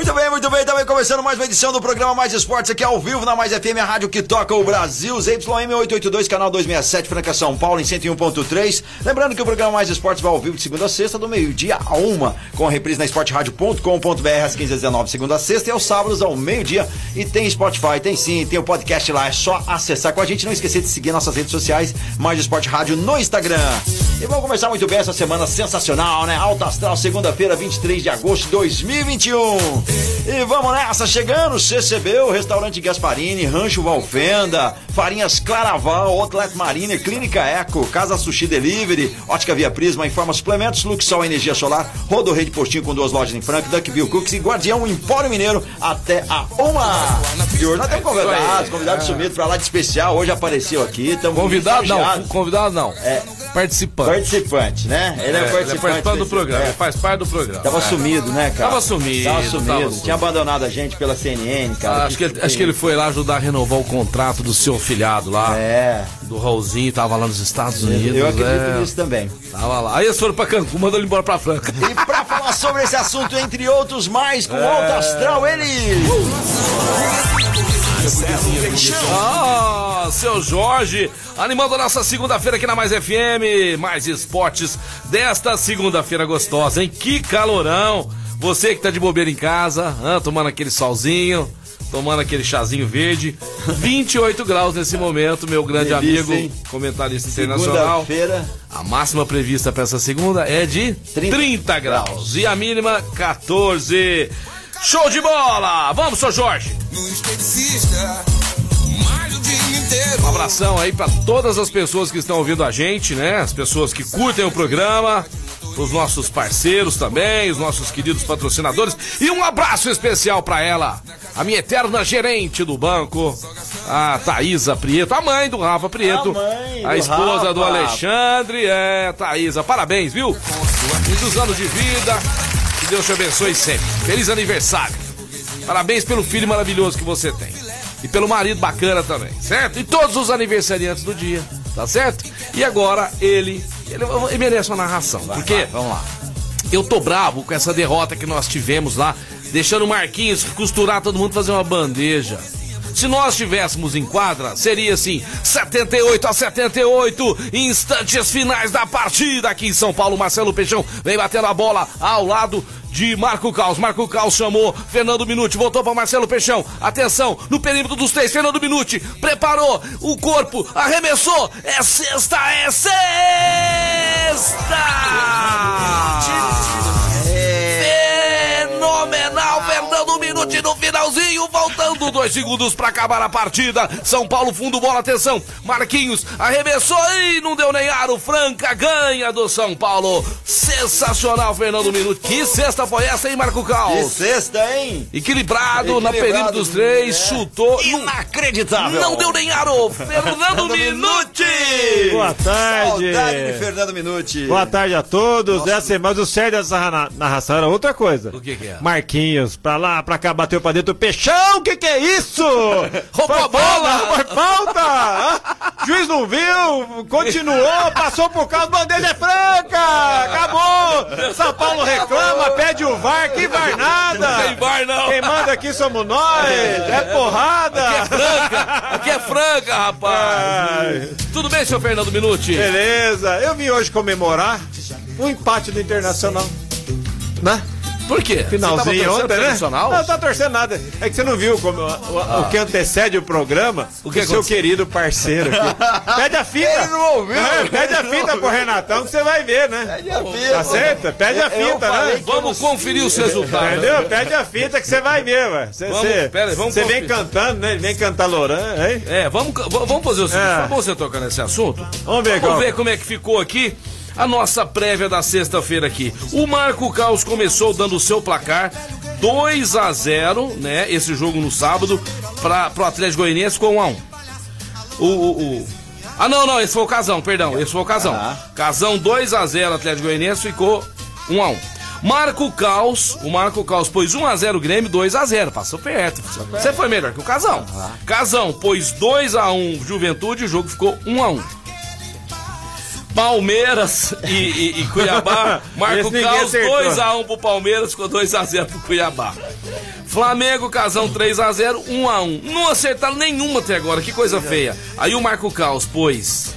Muito bem, muito bem, também começando mais uma edição do programa Mais Esportes aqui ao vivo na Mais FM, a rádio que toca o Brasil, ZYM 882, canal 267, Franca São Paulo, em 101.3. Lembrando que o programa Mais Esportes vai ao vivo de segunda a sexta, do meio-dia a uma, com a reprise na esporteradio.com.br às 15h19, segunda a sexta, e aos sábados ao meio-dia. E tem Spotify, tem sim, tem o podcast lá, é só acessar com a gente. Não esquecer de seguir nossas redes sociais, Mais Esporte Rádio no Instagram. E vamos começar muito bem essa semana sensacional, né? Alta Astral, segunda-feira, 23 de agosto de 2021. E vamos nessa, chegando, CCB, o Restaurante Gasparini, Rancho Valfenda, Farinhas Claraval, Outlet Marina, Clínica Eco, Casa Sushi Delivery, Ótica Via Prisma, Informa Suplementos, Luxol Energia Solar, Rodo Rede Postinho com duas lojas em Franca, Duckville Cooks e Guardião Empório Mineiro até a uma. E hoje nós temos convidados, convidado sumido pra lá de especial, hoje apareceu aqui. Convidado não, convidado não. É. Participante. Participante, né? Ele é, É, ele é participante. participante do programa, é. ele faz parte do programa. Tava É. sumido, né, cara? Tava sumido, Tava tava sumido. sumido. Tinha abandonado a gente pela CNN, cara. Ah, acho, que ele, acho que ele foi lá ajudar a renovar o contrato do seu filhado lá. É. Do Raulzinho, tava lá nos Estados Unidos. Eu acredito é. nisso também. Tava lá. Aí eles foram pra Cancún, mandou ele embora pra Franca. E pra falar sobre esse assunto, entre outros mais, com o Alto Astral, ele. Ah, seu Jorge, animando a nossa segunda-feira aqui na Mais FM, mais esportes desta segunda-feira gostosa, hein? Que calorão! Você que tá de bobeira em casa, ah, tomando aquele solzinho, tomando aquele chazinho verde, 28 graus nesse momento, meu grande Delícia, amigo, hein? comentarista internacional. Segunda-feira. A máxima prevista para essa segunda é de 30, 30 graus e a mínima 14. Show de bola! Vamos, seu Jorge! no Um abração aí pra todas as pessoas que estão ouvindo a gente, né? As pessoas que curtem o programa, os nossos parceiros também, os nossos queridos patrocinadores. E um abraço especial pra ela, a minha eterna gerente do banco, a Thaísa Prieto, a mãe do Rafa Prieto, A esposa do. Alexandre. É, Thaísa, parabéns, viu? Muitos anos de vida. Que Deus te abençoe sempre. Feliz aniversário. Parabéns pelo filho maravilhoso que você tem. E pelo marido bacana também, certo? E todos os aniversariantes do dia, tá certo? E agora ele, ele, ele merece uma narração. porque vai, vamos lá. eu tô bravo com essa derrota que nós tivemos lá, deixando o Marquinhos costurar todo mundo fazer uma bandeja. Se nós tivéssemos em quadra, seria assim: 78 a 78, instantes finais da partida aqui em São Paulo. Marcelo Peixão vem batendo a bola ao lado de Marco Caos. Marco Caos chamou Fernando Minuti, voltou para Marcelo Peixão. Atenção, no perímetro dos três, Fernando Minuti preparou o corpo, arremessou. É sexta, é sexta! No finalzinho, faltando dois segundos pra acabar a partida. São Paulo, fundo, bola, atenção. Marquinhos arremessou e não deu nem aro. Franca ganha do São Paulo. Sensacional, Fernando Minuti. Que sexta foi essa, hein, Marco Que Caos? sexta, hein? Equilibrado, na Equilibrado, perímetro dos três, é. chutou. Não, Inacreditável. não deu nem aro. Fernando Minuti! Boa tarde. Saudade de Fernando Minuti. Boa tarde a todos. Essa, mas o sério dessa narra- narração era outra coisa. O que que é? Marquinhos, pra lá, pra cá, bateu pra dentro. Peixão, o que que é isso? Roubou a bola! Foi falta! Juiz não viu, continuou, passou por causa, bandeira é franca! Acabou! São Paulo reclama, pede o VAR, que VAR nada! Não tem VAR, não. Quem manda aqui somos nós! É porrada! Aqui é franca, aqui é franca, rapaz. Tudo bem, senhor Fernando Minuti? Beleza, eu vim hoje comemorar o empate do Internacional. Né? Por quê? Finalzinho Você tava torcendo ontem, né? Internacional? Não, tá torcendo nada. É que você não viu como, o, o que antecede o programa. O que o seu querido parceiro aqui. Pede a fita. Ele não ouviu. É, pede a fita pro Renatão que você vai ver, né? Pede a fita. Tá certo? Pede a eu fita, né? Vamos conferir os resultados. Entendeu? Pede a fita que você vai ver, ué. Você, Vamos, você- pera vamos você vem cantando, né? Ele vem cantar Loran, hein? É, vamos, vamos fazer o seguinte, É. vamos você tocar nesse assunto? Vamos ver, Vamos qual- ver como é que ficou aqui a nossa prévia da sexta-feira aqui. O Marco Caos começou dando o seu placar 2 a 0 né? Esse jogo no sábado, para pro Atlético Goianiense ficou 1 a 1 o, o, o- Ah, não, não, esse foi o Casão, perdão, esse foi o Casão. Ah. Casão 2 a 0 Atlético Goianiense ficou 1 a 1 Marco Caos, o Marco Caos pôs 1 a 0 Grêmio, 2 a 0 passou perto. Você foi melhor que o Casão. Casão pôs 2 a 1 Juventude, o jogo ficou 1 a 1 Palmeiras e, e- e Cuiabá. Marco Caos acertou. 2x1 pro Palmeiras, ficou 2x0 pro Cuiabá. Flamengo, Casão 3x0, 1x1. Não acertaram nenhuma até agora, que coisa feia. Aí o Marco Caos pôs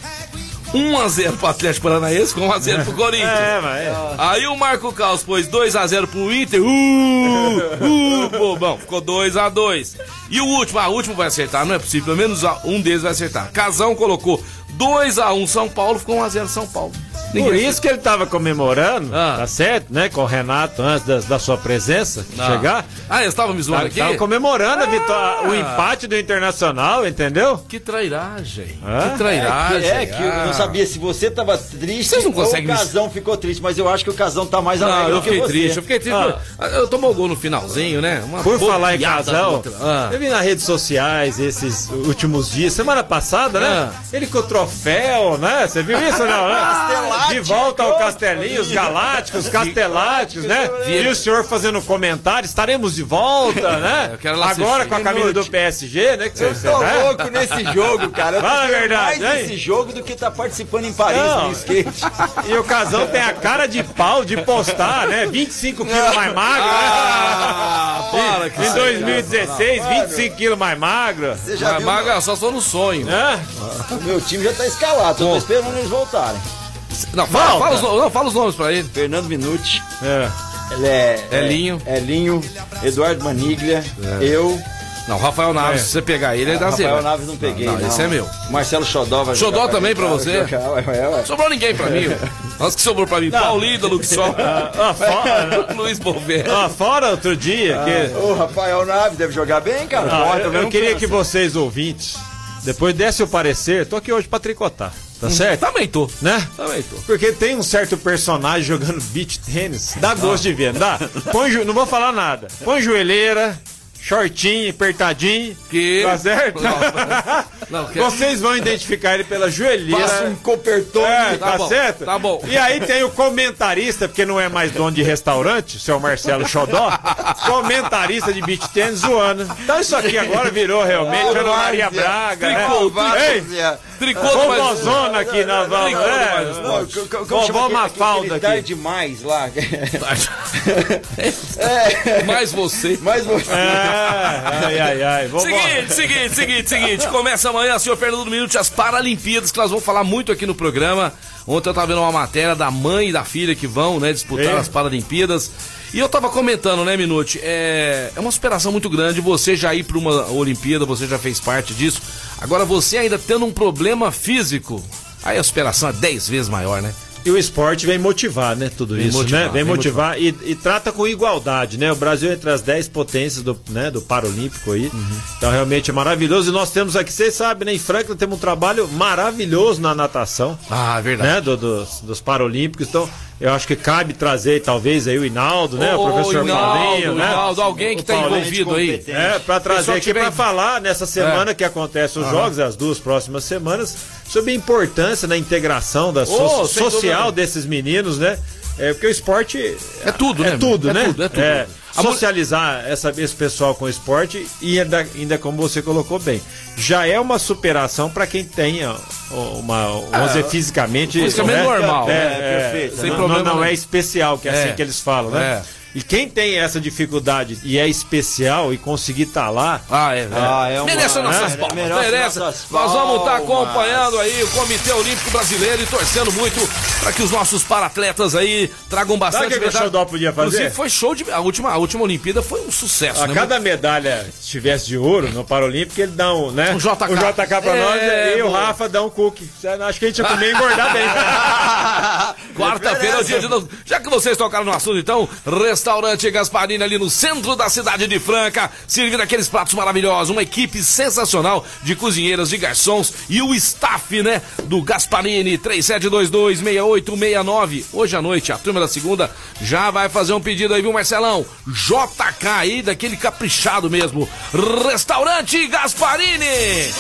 1x0 pro Atlético Paranaense, com 1x0 pro Corinthians. É, mas. Aí o Marco Caos pôs 2x0 pro Inter. Uh, uh, bobão. Ficou 2x2. E o último, ah, o último vai acertar, não é possível. Pelo menos um deles vai acertar. Casão colocou 2x1 São Paulo, ficou 1x0 São Paulo. Ninguém Por isso que ele tava comemorando, Ah. tá certo, né? Com o Renato antes da, da sua presença Ah. chegar. Ah, eles estavam me zoando Tava, aqui? tava comemorando a vitória, o Ah. empate do Internacional, entendeu? Que trairagem. Hã? Que trairagem. É que eu Ah. não sabia se você tava triste Vocês não conseguem ou me- o Casão ficou triste, mas eu acho que o Casão tá mais Não, alegre eu do que fiquei você. triste, eu fiquei triste. Ah. Eu tomou o gol no finalzinho, né? Uma Por falar em. Ah. eu vi nas redes sociais esses últimos dias, semana passada, né? Ah. Ele o troféu, né? Você viu isso não? né? De volta ao Castelinho, os Galácticos, Casteláticos, né? E o senhor fazendo comentário, estaremos de volta, né? Eu quero lá Agora com a camisa do PSG, né? Que você, Eu tô né? louco nesse jogo, cara. Eu Fala a verdade, mais hein? nesse jogo do que tá participando em Paris Não. no skate. E o Casão tem a cara de pau de postar, né? 25 quilos mais magro, Ah, para né? que Em 2016, 25 quilos mais magro. Você já Mas viu? Maga, só sou no sonho. Né? O meu time já tá escalado. Tô esperando eles voltarem. Não, fala, fala os, não, fala os nomes pra ele. Fernando Minuti. É. Ele é. Elinho. É, Elinho. Eduardo Maniglia. Eu. Não, Rafael Naves, É. se você pegar ele, ele dá zero. Rafael Naves não peguei. Não, esse é meu. Marcelo Xodó vai Xodó jogar também pra você? Jogar, ué, ué, ué. Sobrou ninguém pra mim. Nossa, que sobrou pra mim. Paulida, Luxol, Ah, fora, Luiz Bover. ah, fora outro dia que. O Rafael Naves deve jogar bem, cara. Ah, eu, eu não queria que vocês ouvintes, depois desse o parecer, tô aqui hoje pra tricotar, tá certo? Também tô. Né? Também tô. Porque tem um certo personagem jogando beach tênis, dá gosto de ver, não dá? Põe, jo- não vou falar nada. Põe joelheira, shortinho, apertadinho, Que- tá certo? Não, que- Vocês vão identificar ele pela joelheira. Passa um copertone. É, Tá tá, bom, certo? tá bom. E aí tem o comentarista, porque não é mais dono de restaurante, o seu Marcelo Xodó, comentarista de beach tênis zoando. Então isso aqui agora virou realmente Ana Maria Braga, né? Ei. Tricô mais... Aqui na vamos, Tricô do é. mais- Vovó Mafalda aqui. demais lá. Mais você. Mas você. É, ai, ai, ai. Vovó. Seguinte, seguinte, seguinte, seguinte. Começa amanhã, senhor Fernando Minuti, as Paralimpíadas, que nós vamos falar muito aqui no programa. Ontem eu tava vendo uma matéria da mãe e da filha que vão, né, disputar É. as Paralimpíadas. E eu tava comentando, né, Minuti? É, é uma superação muito grande você já ir pra uma Olimpíada, você já fez parte disso. Agora você ainda tendo um problema físico, aí a superação é 10 vezes maior, né? E o esporte vem motivar, né? Tudo Vem isso, motivar, né? Vem vem motivar e, e trata com igualdade, né? O Brasil é entre as 10 potências do, né, do Paralímpico aí. Uhum. Então realmente é maravilhoso. E nós temos aqui, vocês sabem, né? Em Franklin temos um trabalho maravilhoso na natação. Ah, é verdade. Né, do- dos, dos Paralímpicos, então eu acho que cabe trazer talvez aí o Hinaldo, né? Ô, o professor Hinaldo, Paulinho, né? Hinaldo, alguém que tá Paulinho envolvido aí. É, pra trazer aqui pra falar nessa semana que acontecem os jogos, as duas próximas semanas, sobre a importância da integração da so- Oh, sem social desses meninos, né? É, porque o esporte É tudo, é né? tudo, É né? tudo, é tudo. Mu- socializar essa, esse pessoal com o esporte e ainda, ainda como você colocou bem, já é uma superação para quem tenha uma, vamos dizer, fisicamente, fisicamente né? normal, é, né? é, Perfeito. Sem Sem problema não, nenhum. é especial, que é, É. assim que eles falam, né? É. E quem tem essa dificuldade e é especial e conseguir estar lá, Ah, é. Ah, é uma- Merece as nossas é, palmas. merece Merece. nossas Nós vamos estar palmas. acompanhando aí o Comitê Olímpico Brasileiro e torcendo muito para que os nossos paratletas aí tragam bastante o que que o. Xodó podia fazer? Inclusive, foi show de. A última, a última Olimpíada foi um sucesso, a né? cada medalha estivesse de ouro no Paralímpico, ele dá um, né? Um JK. Um JK pra É, nós e o. Rafa dá um cookie. Acho que a gente ia comer e engordar bem. Quarta-feira é o dia de. nós- Já que vocês tocaram no assunto, então, Restaurante Gasparini ali no centro da cidade de Franca, servindo aqueles pratos maravilhosos, uma equipe sensacional de cozinheiras, de garçons e o staff, né, do Gasparini 37226869. Hoje à noite, a turma da segunda já vai fazer um pedido aí, viu, Marcelão? JK aí, daquele caprichado mesmo. Restaurante Gasparini.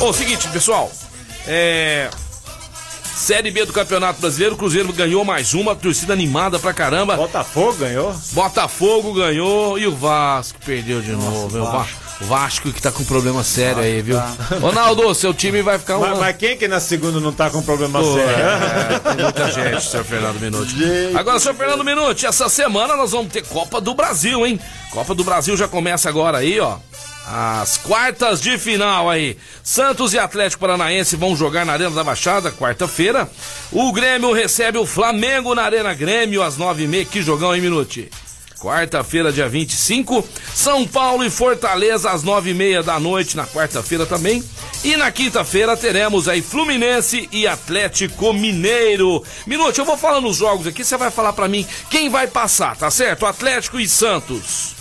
Ô, seguinte, pessoal, é Série B do Campeonato Brasileiro, o Cruzeiro ganhou mais uma, torcida animada pra caramba. Botafogo ganhou. Botafogo ganhou e o Vasco perdeu de novo. viu? O Vasco. O Vasco que tá com problema sério aí, viu? Ronaldo, seu time vai ficar um. Mas, mas quem que na segunda não tá com problema Pô, sério? é, tem muita gente, senhor Fernando Minuti. Agora, senhor Fernando Minuti, essa semana nós vamos ter Copa do Brasil, hein? Copa do Brasil já começa agora aí, ó. As quartas de final aí. Santos e Atlético Paranaense vão jogar na Arena da Baixada, quarta-feira. O Grêmio recebe o Flamengo na Arena Grêmio às nove e meia. Que jogão, hein, Minuti? Quarta-feira, dia 25. São Paulo e Fortaleza às nove e meia da noite, na quarta-feira também. E na quinta-feira teremos aí Fluminense e Atlético Mineiro. Minuto, eu vou falando os jogos aqui, você vai falar pra mim quem vai passar, tá certo? Atlético e Santos.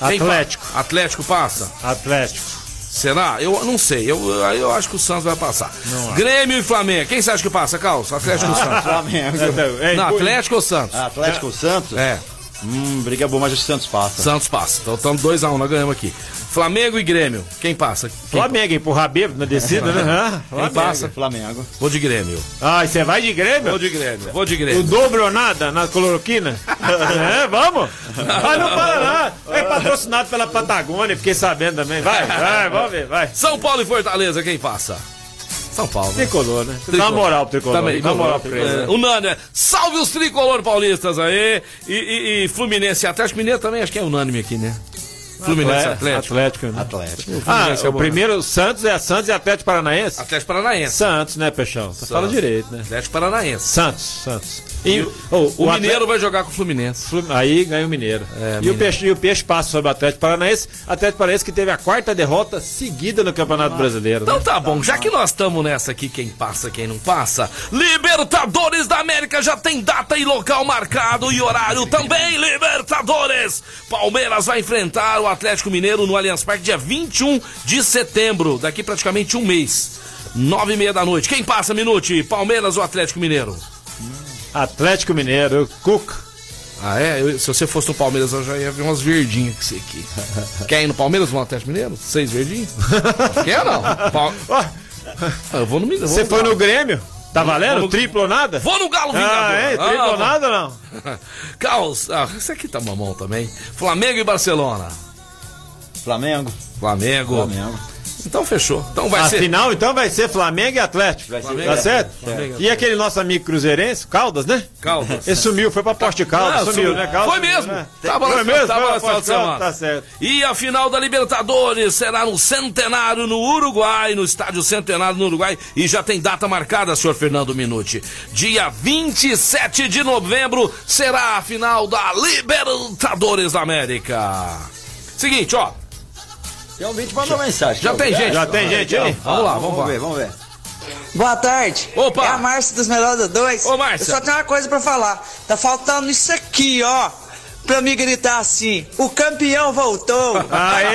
Atlético. pa- Atlético passa? Atlético. Será? Eu não sei. Eu, eu acho que o Santos vai passar. Grêmio e Flamengo. Quem você acha que passa, Carlos? Atlético ou Santos? Flamengo. Não, pô, Atlético ou Santos? Atlético Santos? É, Hum, briga boa, mas o Santos passa. Santos passa. Então estamos 2x1, nós ganhamos aqui. Flamengo e Grêmio. Quem passa? Quem, Flamengo empurrar bêbado na descida, né? Quem passa? Flamengo. Vou de Grêmio. Ah, e você vai de Grêmio? Vou de Grêmio. Vou de O Grêmio. dobro ou nada na cloroquina? é, vamos? Ah, não para não. É patrocinado pela Patagônia, fiquei sabendo também. Vai, vai, vamos ver, vai. São Paulo e Fortaleza, quem passa? São Paulo. né? Tricolor, né? Dá uma moral pro tricolor. Também, Dá uma moral pro é, tricolor. unânime. né? Salve os tricolor paulistas aí. E, e- e Fluminense e Atlético Mineiro também, acho que é unânime aqui, né? Fluminense Atlético. Atlético, né? Atlético. Ah, Fluminense é o bom, primeiro Santos é Santos e Atlético Paranaense? Atlético Paranaense. Santos, né, Peixão? Você fala direito, né? Atlético Paranaense. Santos, Santos. E, o- oh, O, Atlético- Mineiro vai jogar com o Fluminense. Flu- Aí ganha o Mineiro. É, e, Mineiro. o peixe, e o Peixe passa sobre o Atlético Paranaense. Atlético Paranaense que teve a quarta derrota seguida no Campeonato Brasileiro. Então né? tá bom, já que nós estamos nessa aqui, quem passa, quem não passa, Libertadores da América já tem data e local marcado e horário também, Libertadores! Palmeiras vai enfrentar o Atlético Mineiro no Allianz Parque dia 21 de setembro, daqui praticamente um mês. Nove e meia da noite. Quem passa, Minute? Palmeiras ou Atlético Mineiro? Atlético Mineiro, Cuca. Ah, é? Eu- se você fosse no Palmeiras, eu já ia ver umas verdinhas com você aqui. Quer ir no Palmeiras ou no Atlético Mineiro? Seis verdinhos? Quer ou não? Ah, Eu vou no Mineiro. Você foi no Grêmio? Tá valendo? no- Triplo ou nada? Vou no Galo Vingador. Ah, é? Triplo Ah, ou nada ou não? Caos. Ah, esse aqui tá mamão também. Flamengo e Barcelona. Flamengo. Flamengo. Flamengo. Então fechou. Então vai a ser. final então vai ser Flamengo e Atlético. Vai ser tá Flamengo. certo? Flamengo. E aquele nosso amigo cruzeirense, Caldas, né? Caldas. Ele sumiu, foi pra Poste Caldas, Ah, sumiu, sumiu. né? Caldas, Foi mesmo. né? Tava foi lá- mesmo, tava foi lá final de semana. Tá certo. E a final da Libertadores será no Centenário, no Uruguai, no Estádio Centenário, no Uruguai. E já tem data marcada, senhor Fernando Minuti. Dia 27 de novembro será a final da Libertadores da América. Seguinte, ó. Tem um vídeo que mandou mensagem. Já tem gente. Já tem gente aí? Vamos lá, vamos ver, vamos ver. Boa tarde. Opa. É a Márcia dos Melhores Dois. Ô, Márcia. Eu só tenho uma coisa pra falar. Tá faltando isso aqui, ó. Pra mim gritar assim: o campeão voltou. Aê!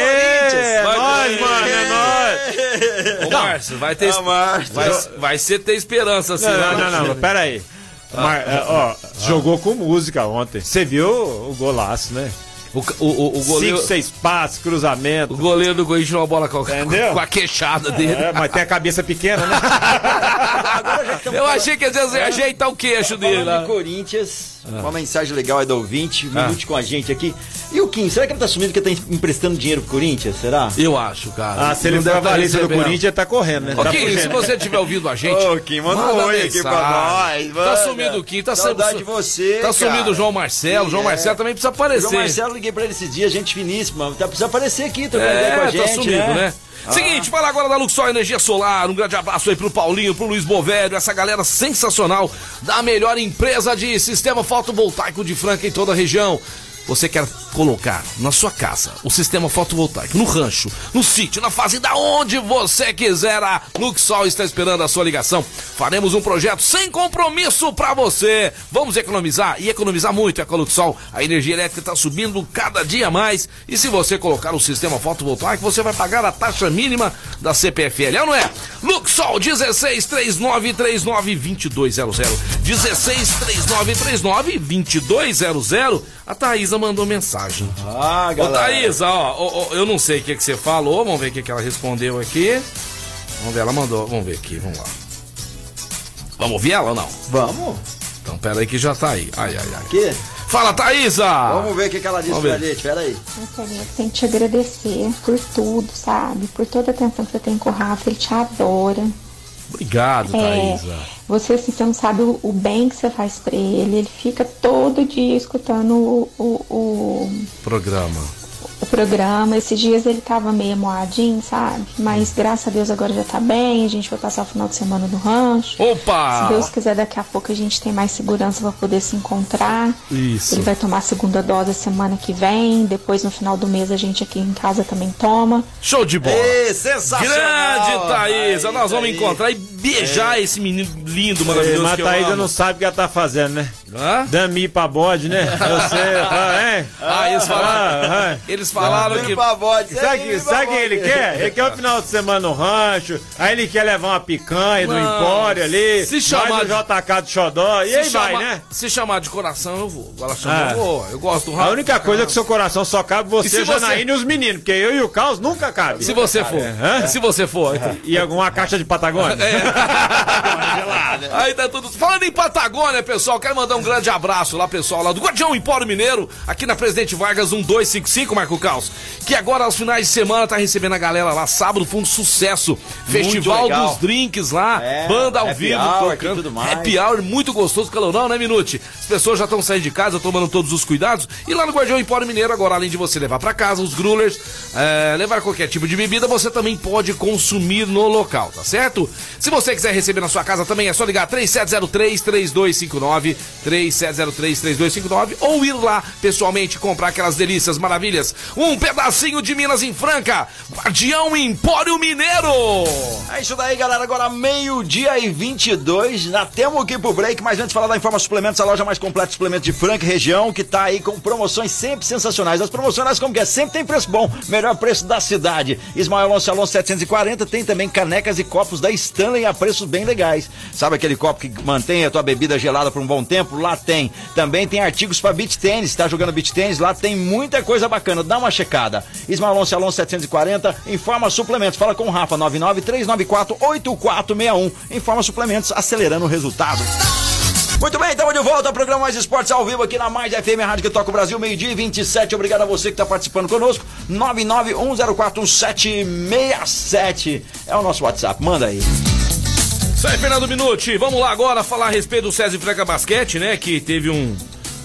É vai. mano, é nóis! Ô, Márcio, vai ter. Ah, Márcio. Vai, vai ser ter esperança, assim. Não, né? não, não, não, pera aí. Mar- é, ó, jogou com música ontem. Você viu o golaço, né? O, o, o, o goleiro. Cinco, seis passes, cruzamento. O goleiro do Corinthians tirou uma bola com, a- Entendeu? com a queixada dele. É, mas tem a cabeça pequena, né? Eu achei que às vezes ia ajeitar o queixo dele lá. de Corinthians, Ah. uma mensagem legal é do ouvinte, um minute com a gente aqui. E o Kim, será que ele tá assumindo que ele tá emprestando dinheiro pro Corinthians? Será? Eu acho, cara. Ah, se ele Não for a tá valência do. Corinthians, tá correndo, né? Ô, Tá Kim, se fugindo. você tiver ouvindo a gente. Ô, Kim, manda um oi aqui pra nós, Tá manda. sumido o Kim, tá Saudade su- de você, Tá sumido cara. o João Marcelo. O João É. Marcelo também precisa aparecer. João Marcelo, liguei pra ele esses dias, gente finíssima. Tá, precisa aparecer aqui, trocando ideia com a É, gente, tá sumido, né? Seguinte, fala agora da Luxor Energia Solar. Um grande abraço aí pro Paulinho, pro Luiz Bovério, essa galera sensacional da melhor empresa de sistema fotovoltaico de Franca em toda a região. Você quer colocar na sua casa o sistema fotovoltaico, no rancho, no sítio, na fazenda, onde você quiser, a Luxol está esperando a sua ligação. Faremos um projeto sem compromisso para você. Vamos economizar e economizar muito é com a Luxol. A energia elétrica está subindo cada dia mais e se você colocar o sistema fotovoltaico, você vai pagar a taxa mínima da CPFL, é ou não é? Luxol 16 39 39 2200 16 39 39 2200 A Thaísa mandou mensagem. Ah, Ô galera. Thaísa, ó, ó, ó, eu não sei o que, que você falou, vamos ver o que, que ela respondeu aqui. Vamos ver, ela mandou, vamos ver aqui, vamos lá. Vamos ouvir ela ou não? Vamos. Então pera aí que já tá aí. Ai, ai, ai. Aqui. Fala, Thaísa! Vamos ver o que, que ela disse Vamos pra ver. gente. Pera aí. Marcelinha, tem que te agradecer por tudo, sabe? Por toda a atenção que você tem com o Rafa, ele te adora. Obrigado, É, Thaísa. você, assim, você não sabe o, o bem que você faz pra ele. Ele fica todo dia escutando o, o, o, Programa. O programa. Esses dias ele tava meio moadinho, sabe? Mas graças a Deus agora já tá bem. A gente vai passar o final de semana no rancho. Opa! Se Deus quiser, daqui a pouco a gente tem mais segurança para poder se encontrar. Isso. Ele vai tomar a segunda dose semana que vem. Depois, no final do mês, a gente aqui em casa também toma. Show de bola! Ê, sensacional. Grande Thaísa! Aí, Nós vamos aí. encontrar e beijar esse menino lindo, maravilhoso Mas que a Thaísa não sabe o que ela tá fazendo, né? Hã? Dami pra bode, né? Você, ah, hein? Ah, eles falaram, Ah, ah. eles falaram que... pra bode. Sabe, Ei, sabe o que ele quer? Ele quer o final de semana no rancho, aí ele quer levar uma picanha do Não, Empório ali, se chamar vai no JK do Xodó, e aí vai, chamar- né? Se chamar de coração, eu vou. Agora chama, Ah. eu vou. Eu gosto do A única coisa é que seu coração só cabe você, Janaína e os meninos, porque eu e o Caos nunca cabe. Se você for. Hã? Se você for. E alguma caixa de Patagônia? Aí tá tudo. Falando em Patagônia, pessoal, quero mandar um grande abraço lá, pessoal, lá do Guardião Empório Mineiro, aqui na Presidente Vargas 1255, Marco Caos. Que agora, aos finais de semana, tá recebendo a galera lá. Sábado foi um sucesso. Festival dos drinks lá, É, banda ao vivo, hour tocando. tudo mais. Happy hour, muito gostoso, calorão, né, Minute? As pessoas já estão saindo de casa, tomando todos os cuidados. E lá no Guardião Empório Mineiro, agora, além de você levar pra casa os grulers, é, levar qualquer tipo de bebida, você também pode consumir no local, tá certo? Se você quiser receber na sua casa também, é só ligar 3703-3259, 3703-3259, ou ir lá pessoalmente comprar aquelas delícias maravilhas. Um pedacinho de Minas em Franca, Guardião Empório Mineiro! É isso daí, galera. Agora meio-dia e 22. Já temos que ir pro break, mas antes de falar da Informa Suplementos, a loja mais completa de suplementos de Franca região, que tá aí com promoções sempre sensacionais. As promoções, como que é? Sempre tem preço bom, melhor preço da cidade. Ismael Alonso Alonso 740 tem também canecas e copos da Stanley a preços bem legais. Sabe aquele copo que mantém a tua bebida gelada por um bom tempo? Lá tem. Também tem artigos para beach tênis. Tá jogando beach tênis? Lá tem muita coisa bacana. Dá uma checada. Ismael Alonso Alonso 740, Informa Suplementos. Fala com o Rafa 99 394 8461. Informa Suplementos, acelerando o resultado. Muito bem, estamos de volta ao programa Mais Esportes ao vivo aqui na Mais FM, rádio que toca o Brasil, meio-dia e 27. Obrigado a você que está participando conosco. 991041767 é o nosso WhatsApp. Manda aí. Aí, Fernando Minuti. Vamos lá agora falar a respeito do César Franca Basquete, né? Que teve um,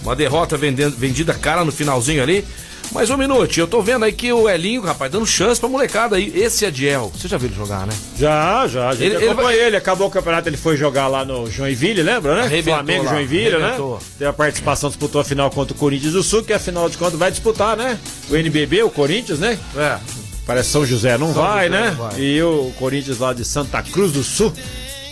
uma derrota vendendo, vendida cara no finalzinho ali. Mas um minuto, eu tô vendo aí que o Elinho, rapaz, dando chance pra molecada aí. Esse Adiel, você já viu ele jogar, né? Já, já. A gente Ele- ele acompanhou vai- ele, Acabou o campeonato, ele foi jogar lá no Joinville, lembra, né? Arrebentou Flamengo lá, Joinville, arrebentou. né? Teve a participação, disputou a final contra o Corinthians do Sul, que afinal de contas vai disputar, né? O NBB, o Corinthians, né? É. Parece São José não São vai, José né? não vai. E o Corinthians lá de Santa Cruz do Sul,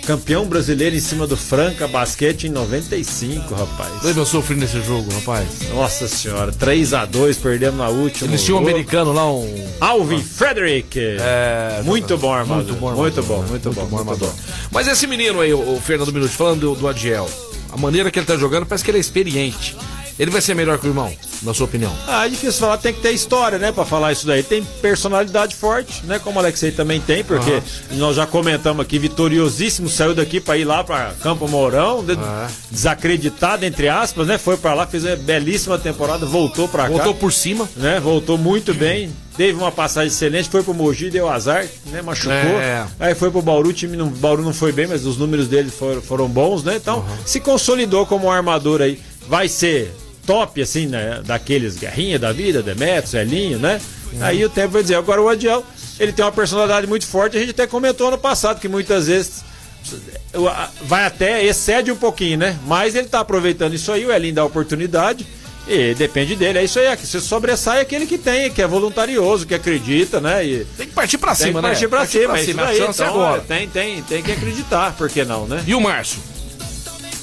campeão brasileiro em cima do Franca Basquete em 95, rapaz. Lembra eu sofri nesse jogo, rapaz? Nossa senhora, 3 a 2 perdemos na última. Eles tinham um americano lá, um. Alvin Frederick. É, muito bom, armador. Muito bom, Muito bom, muito bom, muito armador. bom. Mas esse menino aí, o, o Fernando Minuti, falando do, do Adiel, a maneira que ele tá jogando, parece que ele é experiente. Ele vai ser melhor que o irmão, na sua opinião? Ah, é difícil falar, tem que ter história, né, pra falar isso daí. Tem personalidade forte, né, como o Alexei também tem, porque nós já comentamos aqui, vitoriosíssimo, saiu daqui pra ir lá pra Campo Mourão, É. desacreditado, entre aspas, né, foi pra lá, fez uma belíssima temporada, voltou pra Voltou cá. por cima. né? Voltou muito bem. Teve uma passagem excelente, foi pro Mogi, deu azar, né? Machucou. É. Aí foi pro Bauru, o time não, Bauru não foi bem, mas os números dele foram, foram bons, né? Então, se consolidou como um armador aí. Vai ser top, assim, né? Daqueles Guerrinha da vida, Demetrius, Elinho, né? Aí o tempo vai dizer. Agora o Adiel, ele tem uma personalidade muito forte, a gente até comentou ano passado que muitas vezes vai até, excede um pouquinho, né? Mas ele tá aproveitando isso aí, o Elinho dá oportunidade. E depende dele, é isso aí. Se sobressai é aquele que tem, que é voluntarioso, que acredita, né? E Tem que partir pra tem cima, que né? partir pra cima, é isso A aí. é Então, agora. é, tem, tem, tem que acreditar, por que não, né? E o Márcio?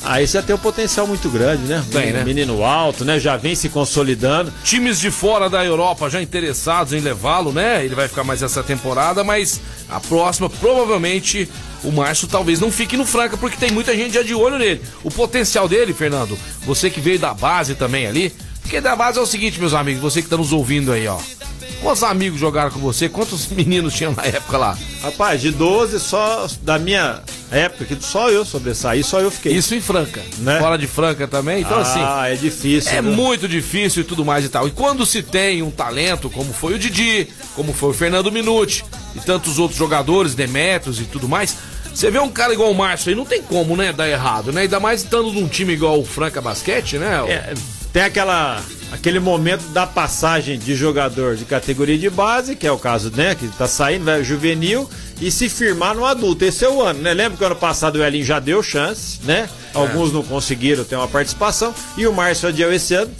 Aí você tem um potencial muito grande, né? Tem, Um né? Menino alto, né? Já vem se consolidando. Times de fora da Europa já interessados em levá-lo, né? Ele vai ficar mais essa temporada, mas a próxima, provavelmente, o Márcio talvez não fique no Franca, porque tem muita gente já de olho nele. O potencial dele, Fernando, você que veio da base também ali, porque da base é o seguinte, meus amigos, você que tá nos ouvindo aí, ó. Quantos amigos jogaram com você? Quantos meninos tinham na época lá? Rapaz, de 12 só da minha época, que só eu sobressaí, só eu fiquei. Isso em Franca. Né? Fora de Franca também. Então, assim. ah, é difícil. É viu? muito difícil e tudo mais e tal. E quando se tem um talento, como foi o Didi, como foi o Fernando Minuti e tantos outros jogadores, Demetrios e tudo mais, você vê um cara igual o Márcio aí, não tem como, né, dar errado, né? Ainda mais estando num time igual o Franca Basquete, né? É, tem aquela aquele momento da passagem de jogador de categoria de base, que é o caso, né, que tá saindo, vai juvenil e se firmar no adulto. Esse é o ano, né? Lembra que ano passado o Elinho já deu chance, né? Alguns não conseguiram ter uma participação e o Márcio adiou esse ano.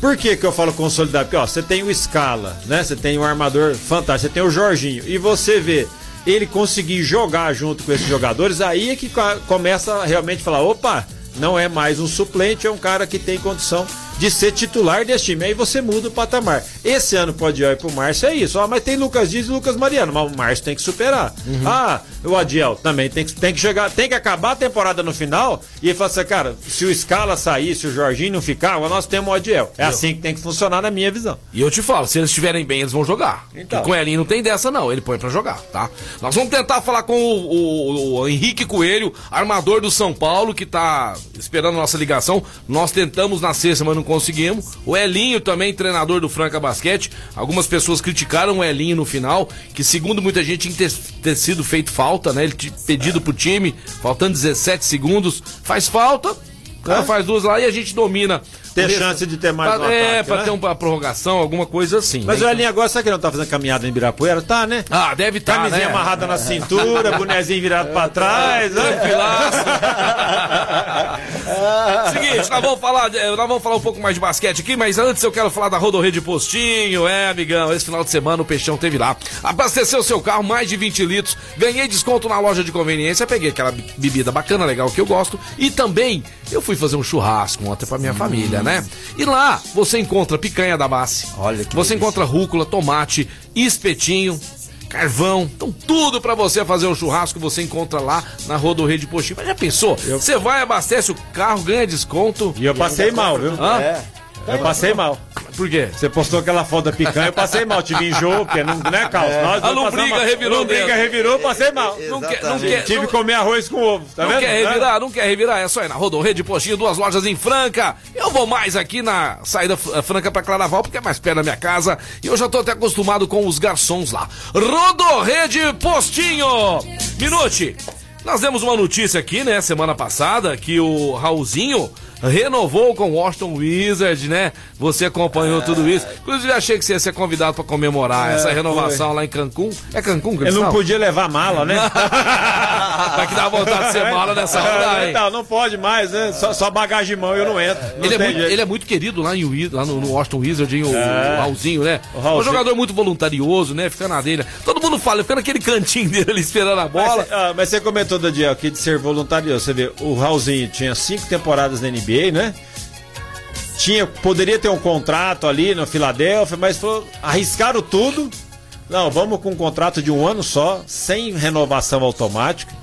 Por que, que eu falo consolidar? Porque ó, você tem o Scala, né? Você tem um armador fantástico, você tem o Jorginho e você vê ele conseguir jogar junto com esses jogadores, aí é que co- começa a realmente falar, opa, não é mais um suplente, é um cara que tem condição de ser titular desse time. Aí você muda o patamar. Esse ano pode ir pro Márcio, é isso. Ah, mas tem Lucas Dias e Lucas Mariano, mas o Márcio tem que superar. Ah, o Adiel também tem que, tem que chegar, tem que acabar a temporada no final e ele fala assim, cara, se o Scala sair, se o Jorginho não ficar, nós temos o Adiel. É assim que tem que funcionar na minha visão. E eu te falo, se eles estiverem bem, eles vão jogar. Então. E com o Elinho não tem dessa, não. Ele põe pra jogar, tá? Nós vamos tentar falar com o, o- o Henrique Coelho, armador do São Paulo, que tá esperando a nossa ligação. Nós tentamos na sexta, mas não conseguimos. O Elinho também, treinador do Franca Basquete. Algumas pessoas criticaram o Elinho no final, que segundo muita gente tinha ter, ter sido feito falta, né? Ele tinha pedido pro time, faltando 17 segundos. Faz falta. O cara faz duas lá e a gente domina. Ter resto- chance de ter mais Pra- um É, ataque, pra né? ter uma prorrogação, alguma coisa assim. Mas né? o Elinho agora, sabe que ele não tá fazendo caminhada em Ibirapuera? Tá, né? Ah, deve estar, Camisinha né? amarrada na cintura, bonezinho virado pra trás, né? Seguinte, nós vamos, falar, nós vamos falar um pouco mais de basquete aqui, mas antes eu quero falar da Rodorrede Postinho. É, amigão, esse final de semana o Peixão teve lá. Abasteceu seu carro, mais de 20 litros. Ganhei desconto na loja de conveniência. Peguei aquela be- bebida bacana, legal, que eu gosto. E também eu fui fazer um churrasco ontem pra minha família, né? E lá você encontra picanha da base. Olha que Você delícia. encontra rúcula, tomate, espetinho. Carvão, então tudo pra você fazer um churrasco você encontra lá na Rodorrede Postinho. Mas já pensou? Você vai, abastece o carro, ganha desconto. E eu passei mal, viu? Hã? É. Eu passei mal. Por quê? Você postou aquela foto da picanha, eu passei mal. Tive enjoo, porque não, né, Carlos? Nós A lombriga revirou A lombriga revirou, passei mal. Não quer, não quer, Tive que comer arroz com ovo, tá não vendo? quer revirar, não quer revirar, é só ir na Rodorrede Postinho, duas lojas em Franca. Eu vou mais aqui na saída Fr- Franca pra Claraval, porque é mais perto da minha casa. E eu já tô até acostumado com os garçons lá. Rodorrede Postinho! Minute! Nós demos uma notícia aqui, né, semana passada, que o Raulzinho renovou com o Washington Wizard, né? Você acompanhou tudo isso. Inclusive, achei que você ia ser convidado pra comemorar essa renovação lá em Cancún. É Cancún Eu eles não podia levar mala, né? Vai que dá vontade de ser mala nessa hora aí. Não, não pode mais, né? Só, só bagagem de mão eu não entro. Não Ele é, muito, ele é muito querido lá, em, lá no, no Washington Wizard, hein, o, o Raulzinho, né? O Raulzinho. Um jogador muito voluntarioso, né? Fica na dele. Todo mundo fala, fica naquele cantinho dele ali esperando a Mas, bola. cê- ah, mas você comentou, Daniel, aqui de ser voluntarioso. Você vê, o Raulzinho tinha cinco temporadas na NBA, né? Tinha, poderia ter um contrato ali no Filadélfia, mas falou, arriscaram tudo. Não, vamos com um contrato de um ano só, sem renovação automática.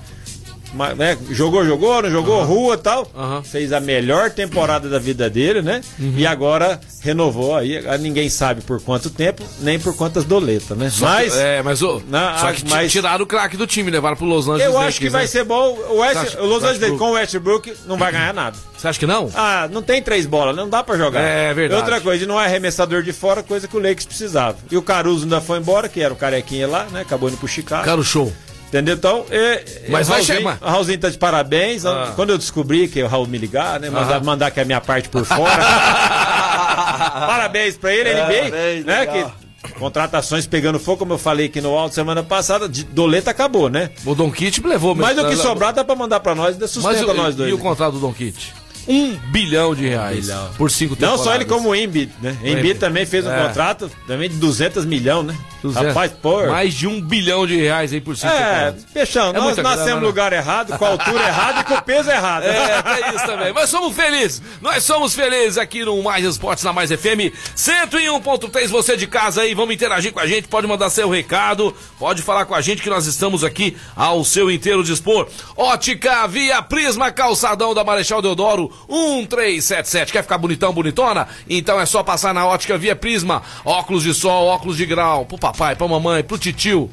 Né, jogou, jogou, não jogou, rua e tal. Aham. Fez a melhor temporada da vida dele, né? E agora renovou aí. ah, Ninguém sabe por quanto tempo, nem por quantas doletas, né? Mas. é, mas, o, Não, só ah, que mas- tiraram o craque do time, levaram pro Los Angeles. Eu acho que vai né? ser bom. O, West, acha- o Los Angeles com o Westbrook não vai ganhar nada. Você acha que não? Ah, não tem três bolas, não dá pra jogar. É verdade. Outra coisa, não é arremessador de fora, coisa que o Lakers precisava. E o Caruso ainda foi embora, que era o carequinha lá, né? Acabou indo pro Chicago. Cara, show. Entendeu? Então, é, Mas o vai Raulzinho- chamar. O Raulzinho tá de parabéns. Ah. Quando eu descobri que o Raul me ligar, né? Mandar, Aham. mandar que é a minha parte por fora. parabéns pra ele, NBA, Parabéns, né? legal. Que contratações pegando fogo, como eu falei aqui no alto semana passada, de doleta acabou, né? O Don Kit levou. Mas o que sobrar dá pra mandar pra nós, ainda Mas sustenta o- nós dois. E o contrato do Don Kit? Um bilhão de reais. bilhão. Por cinco Não temporadas. só ele como o Embiid, né? Embiid. também fez um É. contrato também de 200 milhões, né? 200. Rapaz, pô. Mais de um bilhão de reais aí por cinco É. Peixão, nós muita nascemos no né? lugar errado, com a altura errada e com o peso errado. É, tem isso também. Mas somos felizes. Nós somos felizes aqui no Mais Esportes na Mais FM 101.3. Você de casa aí, vamos interagir com a gente. Pode mandar seu recado. Pode falar com a gente que nós estamos aqui ao seu inteiro dispor. Ótica Via Prisma Calçadão da Marechal Deodoro 1377. Quer ficar bonitão, bonitona? Então é só passar na Ótica Via Prisma. Óculos de sol, óculos de grau. Pro papai, pra mamãe, pro titio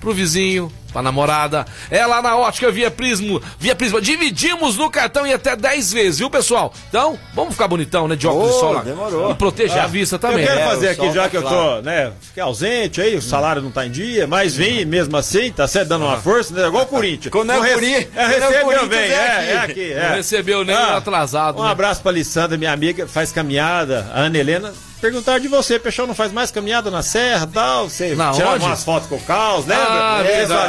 pro vizinho, pra namorada. É lá na ótica Via Prisma. Via Prisma. Dividimos no cartão e até 10 vezes, viu, pessoal? Então, vamos ficar bonitão, né? De óculos de Ô, sol lá. demorou. E proteger a vista também. eu quero É, fazer o aqui, já tá que eu tô, claro. né, fiquei ausente aí, o salário não tá em dia, mas vim mesmo assim, tá certo, dando uma força, né, igual o Corinthians. Quando é Não rece- Corinthians- é, é recebeu bem, é é, aqui. é aqui. Não é. recebeu nem o atrasado, Um né? abraço pra Alessandra, minha amiga, faz caminhada, a Ana Helena. Perguntaram de você, Peixão não faz mais caminhada na serra e tal? Você Na onde? umas fotos com o caos, lembra? Ah,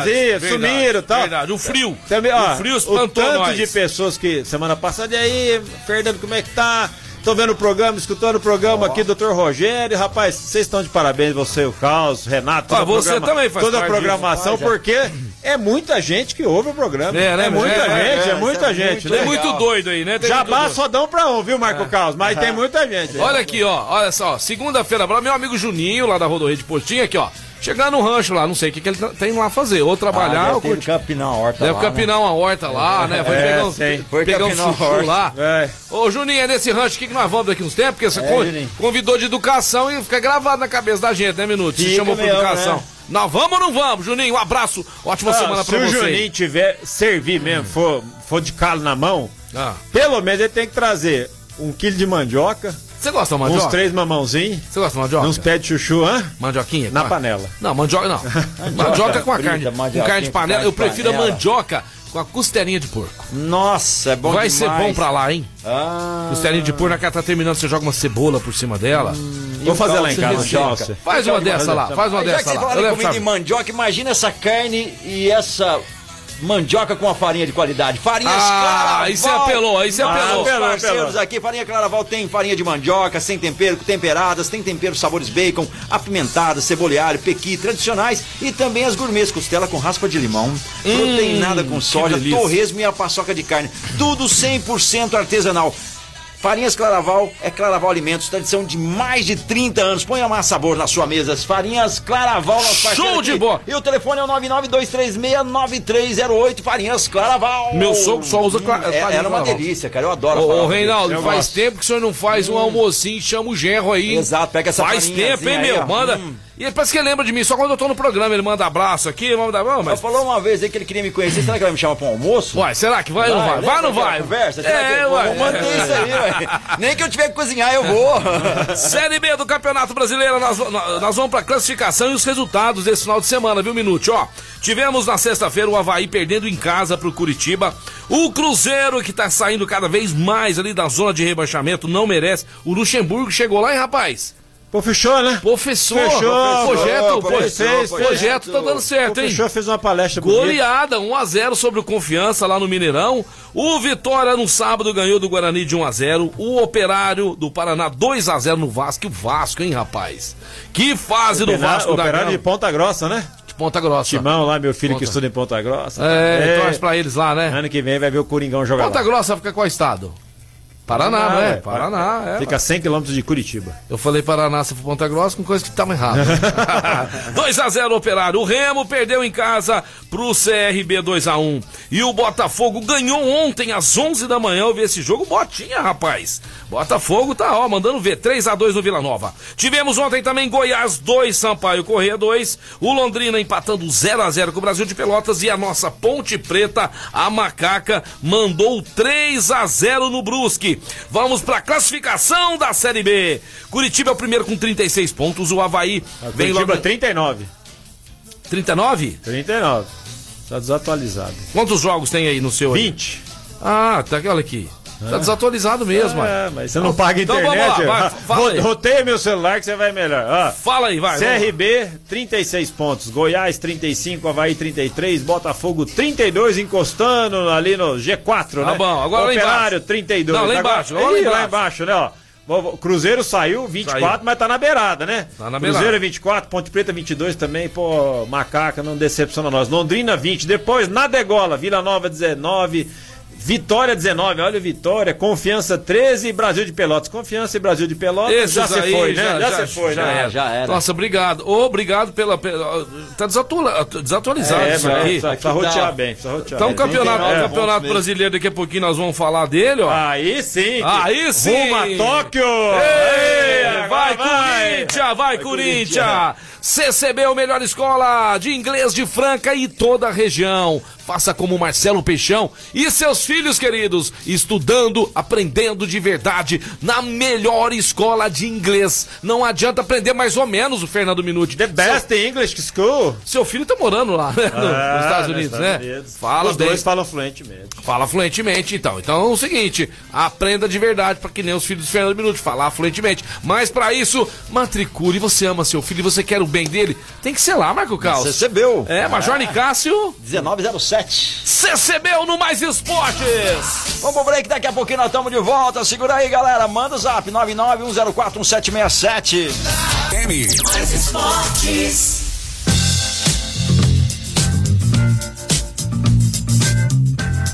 faziam, verdade, sumiram e tal. Verdade, o frio. Também, ó, o frio o espantou tanto nós. de pessoas que semana passada, e aí, Fernando, como é que tá? Tô vendo o programa, escutando o programa aqui, doutor Rogério. Rapaz, vocês estão de parabéns, você, o Caos, Renato, Ah, você programa- também faz toda a programação, disso. porque é muita gente que ouve o programa. É, né, muita é, é, gente, é, é, muita é gente, muito né? Tem muito doido aí, né? Tem Jabá só dão pra um, viu, Marco Caos? Mas tem muita gente. Olha aqui, ó. Olha só. Segunda-feira, meu amigo Juninho, lá da Rodorreia de Postinho, aqui, ó. Chegar no rancho lá, não sei o que, que ele tá- tem lá a fazer. Ou trabalhar, ou curtir. capinar a horta Deve capinar uma horta lá, né? Vai É, pegar um, sei. Foi pegar um uma chuchu lá. É. Ô, Juninho, é nesse rancho aqui que nós vamos daqui uns tempos, porque você Juninho. convidou de educação e fica gravado na cabeça da gente, né, Minuto? Se chamou mesmo, educação. né? Nós vamos ou não vamos, Juninho? Um abraço, ótima Ah, semana se pra o você. Juninho tiver servir mesmo, for, for de calo na mão, Ah. pelo menos ele tem que trazer um quilo de mandioca, Você gosta de uns mandioca? três mamãozinhos, Você gosta de mandioca? uns pés de chuchu, hã? Mandioquinha? Na Com a- panela. Não, mandioca não. mandioca com a frita, carne. Com carne de panela. carne Eu prefiro a panela. mandioca com a costelinha de porco. Nossa, é bom Vai demais. ser bom pra lá, hein? Ah, Costelinha de porco, na cara tá terminando, você joga uma cebola por cima dela. Vou fazer lá em casa, mandioca. Faz uma dessa lá, faz uma já que dessa lá. falaram Eu em levo comida de mandioca, imagina essa carne e essa mandioca com a farinha de qualidade. Farinhas Ah, Claraval. aí você apelou, aí você apelou. Apelou, parceiros apelou. aqui, farinha Claraval tem farinha de mandioca, sem tempero, temperadas, tem tempero sabores bacon, apimentadas, ceboleário, pequi, tradicionais e também as gourmets, costela com raspa de limão, proteinada com soja, torresmo e a paçoca de carne. Tudo 100% artesanal. Farinhas Claraval é Claraval Alimentos, tradição de mais de 30 anos. Ponha mais sabor na sua mesa. As Farinhas Claraval, nosso parceiro Show de bola. E o telefone é o 992369308. Farinhas Claraval. Meu sogro só usa cla- Hum, farinha é, Era uma Claraval. delícia, cara. Eu adoro a Ô, ô. Reinaldo, Eu faz gosto. tempo que o senhor não faz um almocinho e chama o genro aí. Exato, pega essa Faz tempo, hein, aí, meu? ó. Manda. Hum. E ele parece que ele lembra de mim, só quando eu tô no programa ele manda abraço aqui, manda. Não, Mas mas. falou uma vez aí que ele queria me conhecer. Será que vai me chamar pra um almoço? Uai, será que vai ou não vai? Vai ou não vai? Conversa? É, que eu uai. manter isso aí. Nem que eu tiver que cozinhar, eu vou. Série B do Campeonato Brasileiro, nós, nós- nós vamos pra classificação e os resultados desse final de semana, viu, Minute? Ó, tivemos na sexta-feira o Havaí perdendo em casa pro Curitiba. O Cruzeiro, que tá saindo cada vez mais ali da zona de rebaixamento, não merece. O Luxemburgo chegou lá, hein, rapaz? Pô, fechou, né? Professor, Fechou, projeto, professor, projeto, projeto. projeto tá dando certo, Pô, hein? fechou, fez uma palestra bonita. Goleada, 1x0 sobre o Confiança lá no Mineirão. O Vitória no sábado ganhou do Guarani de 1x0. O Operário do Paraná 2x0 no Vasco. O Vasco, hein, rapaz? Que fase do Vasco da Operário Gama. de Ponta Grossa, né? de Ponta Grossa. Timão lá, meu filho Ponta. que estuda em Ponta Grossa. É, torce pra eles lá, né? Ano que vem vai ver o Coringão jogar Ponta lá. Grossa fica qual estado? Paraná, Paraná, né? é. Paraná, é. Fica a 100 km de Curitiba. Eu falei Paraná, se for Ponta Grossa, com coisa que tava errada. 2x0 Operário. O Remo perdeu em casa pro CRB 2x1. E o Botafogo ganhou ontem às 11 da manhã. Eu vi esse jogo, botinha, rapaz. Botafogo tá, ó, mandando ver. 3x2 no Vila Nova. Tivemos ontem também Goiás 2, Sampaio Correia 2. O Londrina empatando 0x0 com o Brasil de Pelotas. E a nossa Ponte Preta, a Macaca, mandou 3x0 no Brusque. Vamos pra classificação da Série B. Curitiba é o primeiro com 36 pontos. O Havaí vem Curitiba logo. 39. 39? 39. Tá desatualizado. Quantos jogos tem aí no seu? aí? 20. Ah, tá olha aqui. Tá desatualizado mesmo. É, mas você não paga Então vamos internet. lá, fala aí. Ro- Roteia meu celular que você vai melhor. Ó. Fala aí, vai. vamos lá. CRB, 36 pontos. Goiás, 35. Havaí, 33. Botafogo, 32. Encostando ali no G4, Tá né? bom, agora lá Operário, embaixo. 32. Não, lá embaixo, agora lá embaixo. lá embaixo, né? Ó. Cruzeiro saiu, 24, Saiu. mas tá na beirada, né? Tá na Cruzeiro beirada. é 24, Ponte Preta 22 também, pô, macaca, não decepciona nós. Londrina 20, depois na degola, Vila Nova 19, Vitória 19, olha o Vitória, Confiança 13 e Brasil de Pelotas. Confiança e Brasil de Pelotas Esses já se aí, foi, né? já- Já, já- se foi, já né? era. Já era. Nossa, obrigado. Obrigado pela. pela tá desatua- desatualizado É, isso mas aqui. precisa, Aqui rotear bem, precisa rotear Então, bem. campeonato, 39 campeonato brasileiro, daqui a pouquinho nós vamos falar dele, ó. Aí sim. Aí sim. Rumo a Tóquio. Ei, Ei, vai, agora Corinthians, vai, Corinthians! CCB, a melhor escola de inglês de Franca e toda a região. Faça como Marcelo Peixão e seus filhos queridos, estudando, aprendendo de verdade na melhor escola de inglês. Não adianta aprender mais ou menos o Fernando Minuti. The best English School. Seu filho tá morando lá, né, Ah, nos Estados nos Unidos, Estados né? Unidos. Fala Os bem. dois falam fluentemente. Fala fluentemente, então. Então é o seguinte, aprenda de verdade para que nem os filhos do Fernando Minuto falar fluentemente. Mas para isso, matricule. Você ama seu filho e você quer o bem dele, tem que ser lá, Marco Caos. Recebeu. É, Major Nicásio, 1907. Recebeu no Mais Esportes. Vamos pro break, daqui a pouquinho nós estamos de volta. Segura aí, galera. Manda o zap 991041767. M. Mais esportes.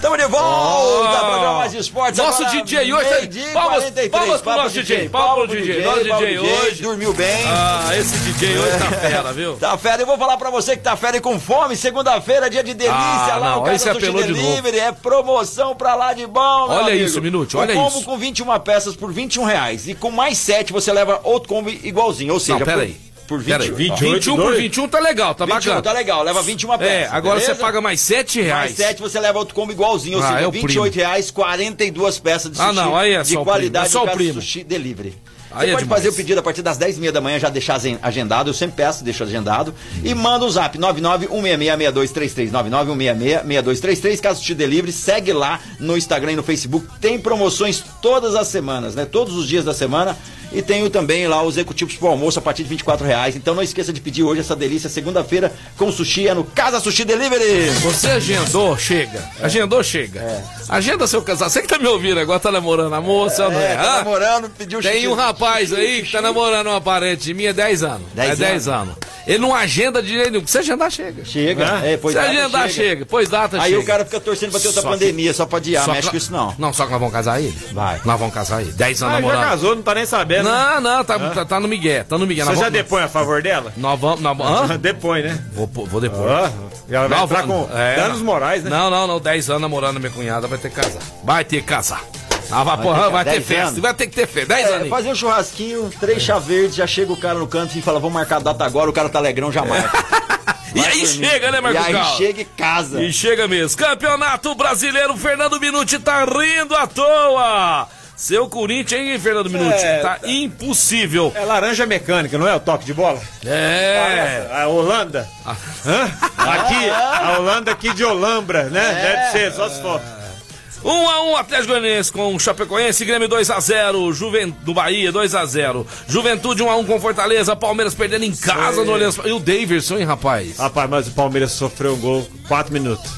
Estamos de volta, programa Mais Esportes. Nosso agora, DJ hoje palmas- 43. palmas pro nosso DJ, palmas pro DJ, nosso DJ hoje. Dormiu bem. Ah, esse DJ hoje tá fera, viu? Tá fera, eu vou falar pra você que tá fera e com fome. Segunda-feira, dia de delícia. Ah, lá não, o Casa Sushi apelou de Delivery. É promoção pra lá de bom, Olha amigo. isso, Minuti, olha combo isso. com 21 peças por 21 reais. E com mais 7 você leva outro combo igualzinho. Ou seja, Não, pera por, aí. Por 20, Pera aí. 28, 21 por dois. 21 tá legal, tá 21, bacana. tá legal. Leva 21 peças. É, agora beleza? você paga mais 7 reais. Mais 7 você leva outro combo igualzinho, ou Ah, seja, é o 28 primo. reais, 42 peças de Ah, sushi não, aí é de só o qualidade primo, é só o primo. Sushi Delivery. Aí Você é pode demais. fazer o pedido a partir das 10 h 30 da manhã, já deixar agen- agendado. Eu sempre peço, deixo agendado. E manda o zap 991666233. 991666233. Caso te delivery, segue lá no Instagram e no Facebook. Tem promoções todas as semanas, né? Todos os dias da semana. E tenho também lá os executivos pro almoço a partir de 24 reais. Então não esqueça de pedir hoje essa delícia, segunda-feira, com sushi, é no Casa Sushi Delivery. Você agendou, chega. Agendou, chega. Agenda seu casal. Você que tá me ouvindo agora, tá namorando a moça, não é? É, tá Hã? namorando, pediu Tem sushi. um rapaz aí que tá namorando uma parente minha há 10 anos. 10 é 10 anos. Ele não agenda de jeito nenhum. Se agendar, chega. Chega, é, pois Se data, agendar, chega. Pois data, Aí chega. o cara fica torcendo pra ter outra Só que- pandemia, só pra adiar. Só Mexe que- com isso não. Não, só que nós vamos casar ele. Vai. Nós vamos casar ele. 10 anos Ah, já namorando. casou, não tá nem sabendo. né? Não, não, tá, tá, tá no Miguel. Tá no Miguel. Você Nós já vamos- depõe a favor dela? Nós vamos. Nós hã? Depõe, né? Vou, vou depois. Ó, ela vai Não, entrar vamos- com é, danos não. morais, né? Não, não, não. 10 anos namorando minha cunhada, vai ter que casar. Vai ter que casar. Ah, vai, porra, ter- vai ter 10 festa. anos? Vai ter que ter festa. 10 É, anos. fazer um churrasquinho, três chá verdes, já chega o cara no canto e fala, vamos marcar a data agora, o cara tá alegrão, já marca. E aí chega, né, Marco E aí Cal? chega e casa. E chega mesmo. Campeonato Brasileiro, Fernando Minuti tá rindo à toa. Seu Corinthians, hein, Fernando Minuti? É, tá impossível. É laranja mecânica, não é o toque de bola? É. A Holanda. Hã? Aqui, a Holanda aqui de Olambra, né? Deve ser, só se for. 1 a 1 Atlético Goianiense com Chapecoense, Grêmio 2 a 0, Juven... do Bahia 2 a 0. Juventude 1 a 1 com Fortaleza, Palmeiras perdendo em casa no Allianz. E o Daverson, hein, rapaz? Rapaz, mas o Palmeiras sofreu um gol 4 minutos.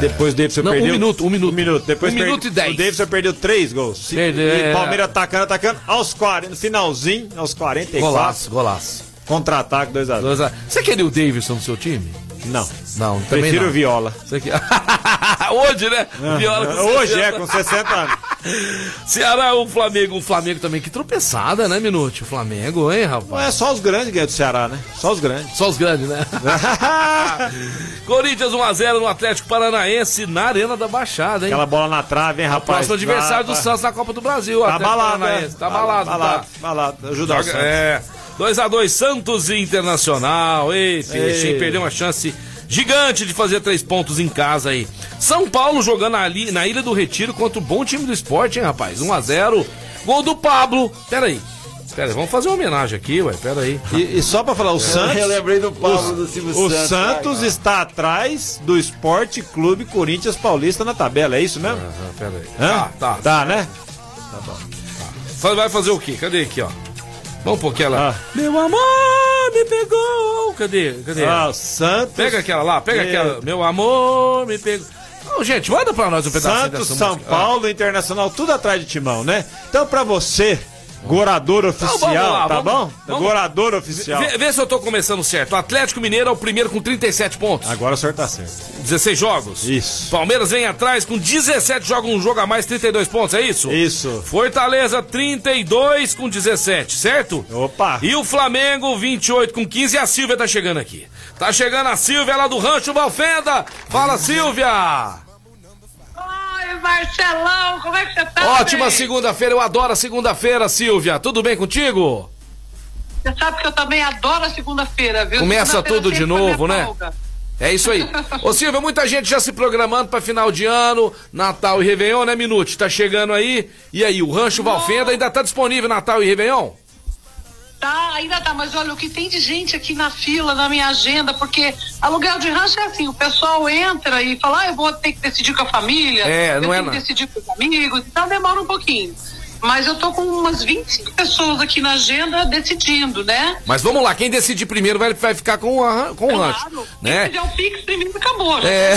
Depois o Davidson Não, um perdeu. minuto, um minuto. Um minuto. Depois Um perde- minuto e dez. O Davidson perdeu 3 gols. Perdeu, e é. o Palmeiras atacando, atacando. Aos 40, no finalzinho, aos 44. Golaço, golaço. Contra-ataque 2x0. 2 a... Você queria o Daverson no seu time? Não. Não, também Prefiro não. o Viola. Hoje, né? Viola com Hoje 60. é, com 60 anos. Ceará, o Flamengo, o Flamengo também, que tropeçada, né, Minuto? O Flamengo, hein, Não rapaz? é só os grandes que ganham do Ceará, né? Só os grandes. Só os grandes, né? Corinthians 1x0 no Atlético Paranaense na Arena da Baixada, hein? Aquela bola na trave, hein, rapaz? Próximo adversário do Tá- Santos na Copa do Brasil. Tá Atlético balado, Paranaense. né? Tá balado, balado, tá. balado. Ajuda o Joga- Santos. É. 2x2 Santos e Internacional. Ei, peixe, Ei. perdeu uma chance gigante de fazer três pontos em casa aí. São Paulo jogando ali na Ilha do Retiro contra o bom time do esporte, hein, rapaz? 1x0. Gol do Pablo. Pera aí. Pera aí, vamos fazer uma homenagem aqui, ué, pera aí. E, e só pra falar, o Santos. Eu lembrei do Paulo do Silvio O Santos. Santos Ai, está atrás do Esporte Clube Corinthians Paulista na tabela, é isso mesmo? Ah, pera aí. Hã? Tá, tá. Tá, né? Fa- Vai fazer o quê? Cadê aqui, ó? Vamos pôr aquela. Ah. Meu amor me pegou. Cadê? Cadê? Ah, o Santos. Pega aquela lá, pega aquela. Meu amor me pegou. Ô, gente, manda pra nós um pedacinho Santos, São música. Paulo, Internacional, tudo atrás de Timão, né? Então, pra você, gorador oficial, vamos lá, tá vamos- bom? vamos- Gorador oficial. Vê, vê se eu tô começando certo. O Atlético Mineiro é o primeiro com 37 pontos. Agora o senhor tá certo. 16 jogos. Isso. Palmeiras vem atrás com 17 jogos, um jogo a mais, 32 pontos, é isso? Isso. Fortaleza 32 com 17, certo? Opa. E o Flamengo 28 com 15 e a Silvia tá chegando aqui. Tá chegando a Silvia lá do Rancho Valfenda. Fala, Silvia! Oi, Marcelão, como é que você tá? Ótima segunda-feira, eu adoro a segunda-feira, Silvia. Tudo bem contigo? Você sabe que eu também adoro a segunda-feira, viu? Começa Segunda-feira tudo de novo, né? folga. É isso aí. Ô Silvia, muita gente já se programando pra final de ano, Natal e Réveillon, né, Minute? Tá chegando aí. E aí, o Rancho Valfenda ainda tá disponível Natal e Réveillon? Tá, ainda tá, mas olha, o que tem de gente aqui na fila, na minha agenda, porque aluguel de rancho é assim, o pessoal entra e fala, ah, eu vou ter que decidir com a família, É, eu não é tenho que decidir com os amigos, então demora um pouquinho. Mas eu tô com umas 25 pessoas aqui na agenda decidindo, né? Mas vamos lá, quem decidir primeiro vai, vai ficar com, a, com o rancho. Claro, Né? se fizer o Pix primeiro, acabou. já É.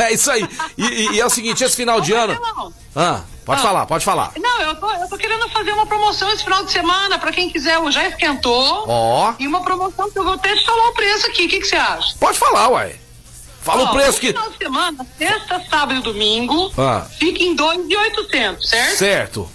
é isso aí. E, e- é o seguinte, esse final de Ô, ano. Marcelão. Ah, pode Ah. falar, pode falar. Não, eu tô, eu tô querendo fazer uma promoção esse final de semana pra quem quiser. o Já esquentou. Ó. E uma promoção que eu vou até te falar o preço aqui. O que você acha? Pode falar, uai. Fala Ó, o preço que. final de semana, sexta, sábado e domingo, Ah. fica em 2.800, certo? Certo.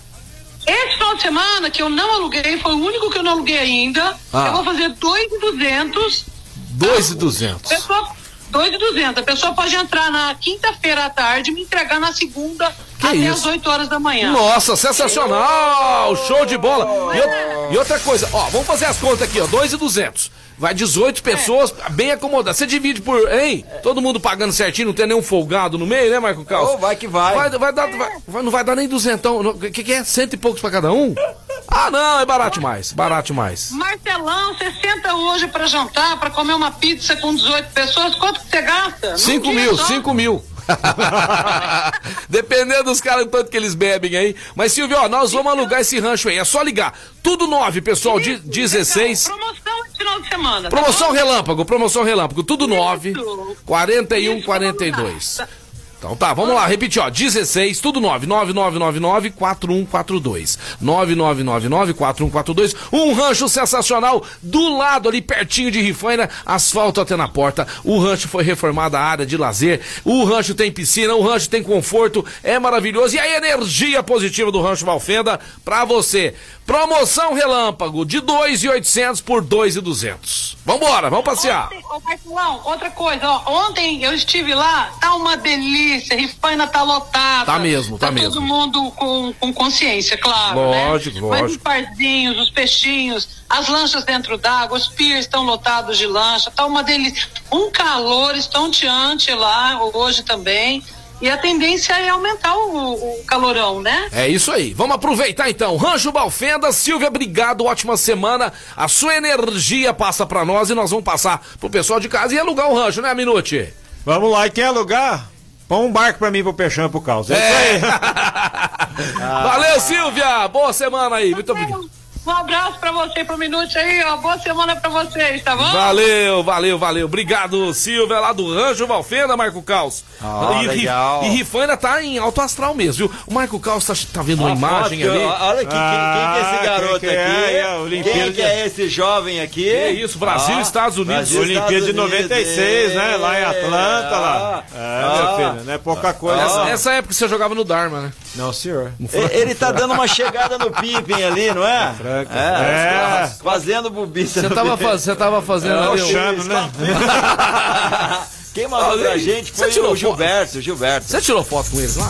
Esse final de semana que eu não aluguei, foi o único que eu não aluguei ainda. Ah. Eu vou fazer 2.200. 2,200. Pessoa, 2.200. A pessoa pode entrar na quinta-feira à tarde e me entregar na segunda até isso? as 8 horas da manhã. Nossa, sensacional! Show de bola! E, ou- e outra coisa, ó, vamos fazer as contas aqui, ó, 2,200. Vai 18 pessoas, bem acomodadas. Você divide por, hein? Todo mundo pagando certinho, não tem nenhum folgado no meio, né, Marco Carlos? Ô, vai que vai. Vai, vai dar, vai- vai- não vai dar nem duzentão. O que, que é? Cento e poucos pra cada um? Ah, não, é barato demais. Barato demais. Marcelão, você senta hoje pra jantar, pra comer uma pizza com 18 pessoas, quanto que você gasta? Num 5 dia mil, só? 5 mil. Dependendo dos caras, o tanto que eles bebem aí. Mas, Silvio, ó, nós vamos alugar esse rancho aí. É só ligar. Tudo 9, pessoal. De, 16. Então, promoção esse final de semana. tá Promoção relâmpago, promoção relâmpago. Tudo 9. Isso. 41, Isso, 42. Então tá, vamos lá, repetir, ó. 16, tudo 9. 9999-4142. 9999-4142. Um rancho sensacional do lado ali, pertinho de Rifaina, asfalto até na porta. O rancho foi reformado, a área de lazer. O rancho tem piscina, o rancho tem conforto, é maravilhoso. E a energia positiva do Rancho Valfenda pra você. Promoção relâmpago de 2.800 por 2.200. Vambora, vamos passear. Ô Marcelão, outra coisa, ó, ontem eu estive lá, tá uma delícia, Rifaina tá lotada. Tá mesmo, tá todo mesmo. mundo com, com consciência, claro, Lógico, né? Mas os lógico. parzinhos, os peixinhos, as lanchas dentro d'água, os piers estão lotados de lancha, tá uma delícia. Um calor estonteante lá hoje também. E a tendência é aumentar o, o calorão, né? É isso aí. Vamos aproveitar então. Rancho Balfenda, Silvia, obrigado, ótima semana. A sua energia passa pra nós e nós vamos passar pro pessoal de casa e alugar o rancho, né, Minute? Vamos lá, e quer alugar? Põe um barco pra mim, pro Peixão e pro Caos. É, isso aí. Valeu, Silvia! Boa semana aí, muito obrigado. Um abraço pra você, pro Minute aí, ó. Boa semana pra vocês, tá bom? Valeu, valeu, valeu. Obrigado, Silvia, lá do Rancho Valfenda, Marco Caos. Ah, e, legal. e Rifaina tá em alto astral mesmo, viu? O Marco Caos tá, tá vendo uma imagem foto, ali. Olha aqui, quem, quem que é Ah, esse garoto quem que é? aqui? É, o Olimpíada quem que é esse jovem aqui? Que isso, Brasil e Estados Unidos. Brasil e Olimpíada de Estados Unidos. 96, né? Lá em Atlanta, lá. É, Ah. meu filho, não é pouca coisa. Essa, não. essa época você jogava no Dharma, né? Não, senhor. E- Ele tá dando uma chegada no Pippen ali, não é? Franca. É, É. fazendo bobiça Você tava, faz, você tava fazendo É, ali né? Quem mandou pra gente Você foi tirou o Gilberto, o Gilberto. Você tirou foto com eles lá?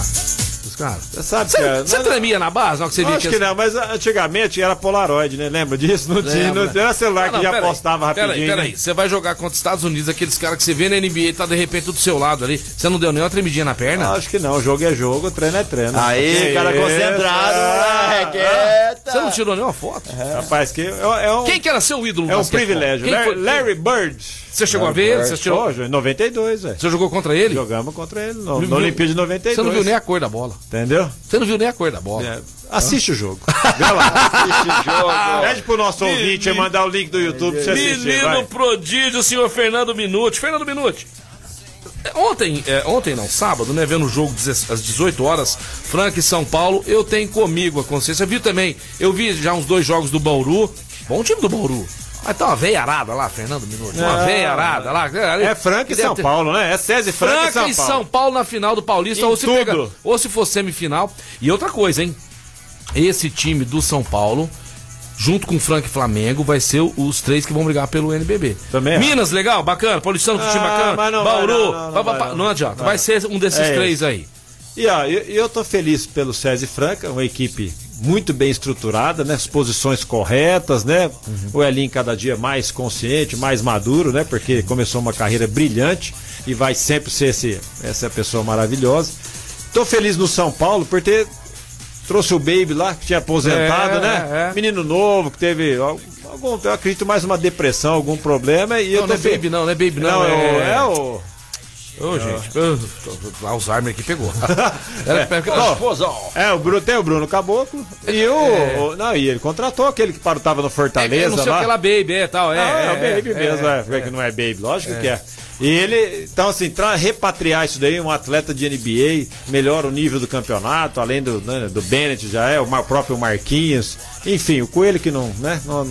Os cara. Você sabe, cara. Você não- tremia na base? Na hora que você via Acho que que não, mas antigamente era Polaroid, né? Lembra disso? Não tinha, não tinha celular Ah, não, que já peraí, postava rapidinho. Peraí, peraí. né? Você vai jogar contra os Estados Unidos, aqueles caras que você vê na NBA tá de repente do seu lado ali. Você não deu nenhuma tremidinha na perna? Acho que não, jogo é jogo, treino é treino. Aí, cara concentrado. Você não tirou nenhuma foto? Rapaz, que é, é um, Quem que era seu ídolo é um privilégio. Quem Larry, foi- Larry Bird. Você chegou a ver ele? Você, tirou... Em 92, velho. você jogou contra ele? Jogamos contra ele no, Viu- no Olimpíada de 92. Você não viu nem a cor da bola. Entendeu? Você não viu nem a cor da bola. É, assiste o jogo. Vê lá. Pede pro nosso ouvinte mandar o link do YouTube pra você assistir. Menino vai. prodígio, senhor Fernando Minuti. Fernando Minuti. É, Ontem, é, ontem não, sábado, né? Vendo o jogo às 18 horas, Franca e São Paulo, eu tenho comigo a consciência. Viu também? Eu vi já uns dois jogos do Bauru. Bom time do Bauru. Mas tá uma veiarada lá, Fernando Minuti. Uma Não. veiarada lá. É Franca e São ter- Paulo, né? É César Franca, Franca e São Paulo. São Paulo na final do Paulista, Em ou se, tudo. pega, ou se for semifinal. E outra coisa, hein? Esse time do São Paulo, junto com Franca e Flamengo, vai ser os três que vão brigar pelo NBB. Também acho. Minas, legal, bacana. Paulistano, com time Ah, bacana. não Bauru, não, não, não não. adianta. Vai. Ser um desses É três aí. E ó, eu, eu tô feliz pelo César Franca, uma equipe muito bem estruturada, né? As posições corretas, né? O Elinho cada dia mais consciente, mais maduro, né? Porque começou uma carreira brilhante e vai sempre ser esse, essa pessoa maravilhosa. Tô feliz no São Paulo por ter trouxe o Baby lá, que tinha aposentado, É, né? é. Menino novo, que teve algum, eu acredito mais uma depressão, algum problema. E eu Não, não é Baby, não, não é Baby, não. Não, é, é... é o. Ô, gente, eu- o Alzheimer aqui pegou. Era, pega- Ó, É, o Bruno, tem o Bruno Caboclo. E o, É. o- Não, e ele contratou aquele que tava no Fortaleza É, não sei o lá. que lá, Baby, é tal. É, Não, é, o é, Baby é, mesmo, é. é, que não é Baby, lógico que é. E ele, então assim, tra- repatriar isso daí, um atleta de NBA, melhora o nível do campeonato, além do, né, do Bennett já é, o próprio Marquinhos, enfim, o Coelho que não, né, não,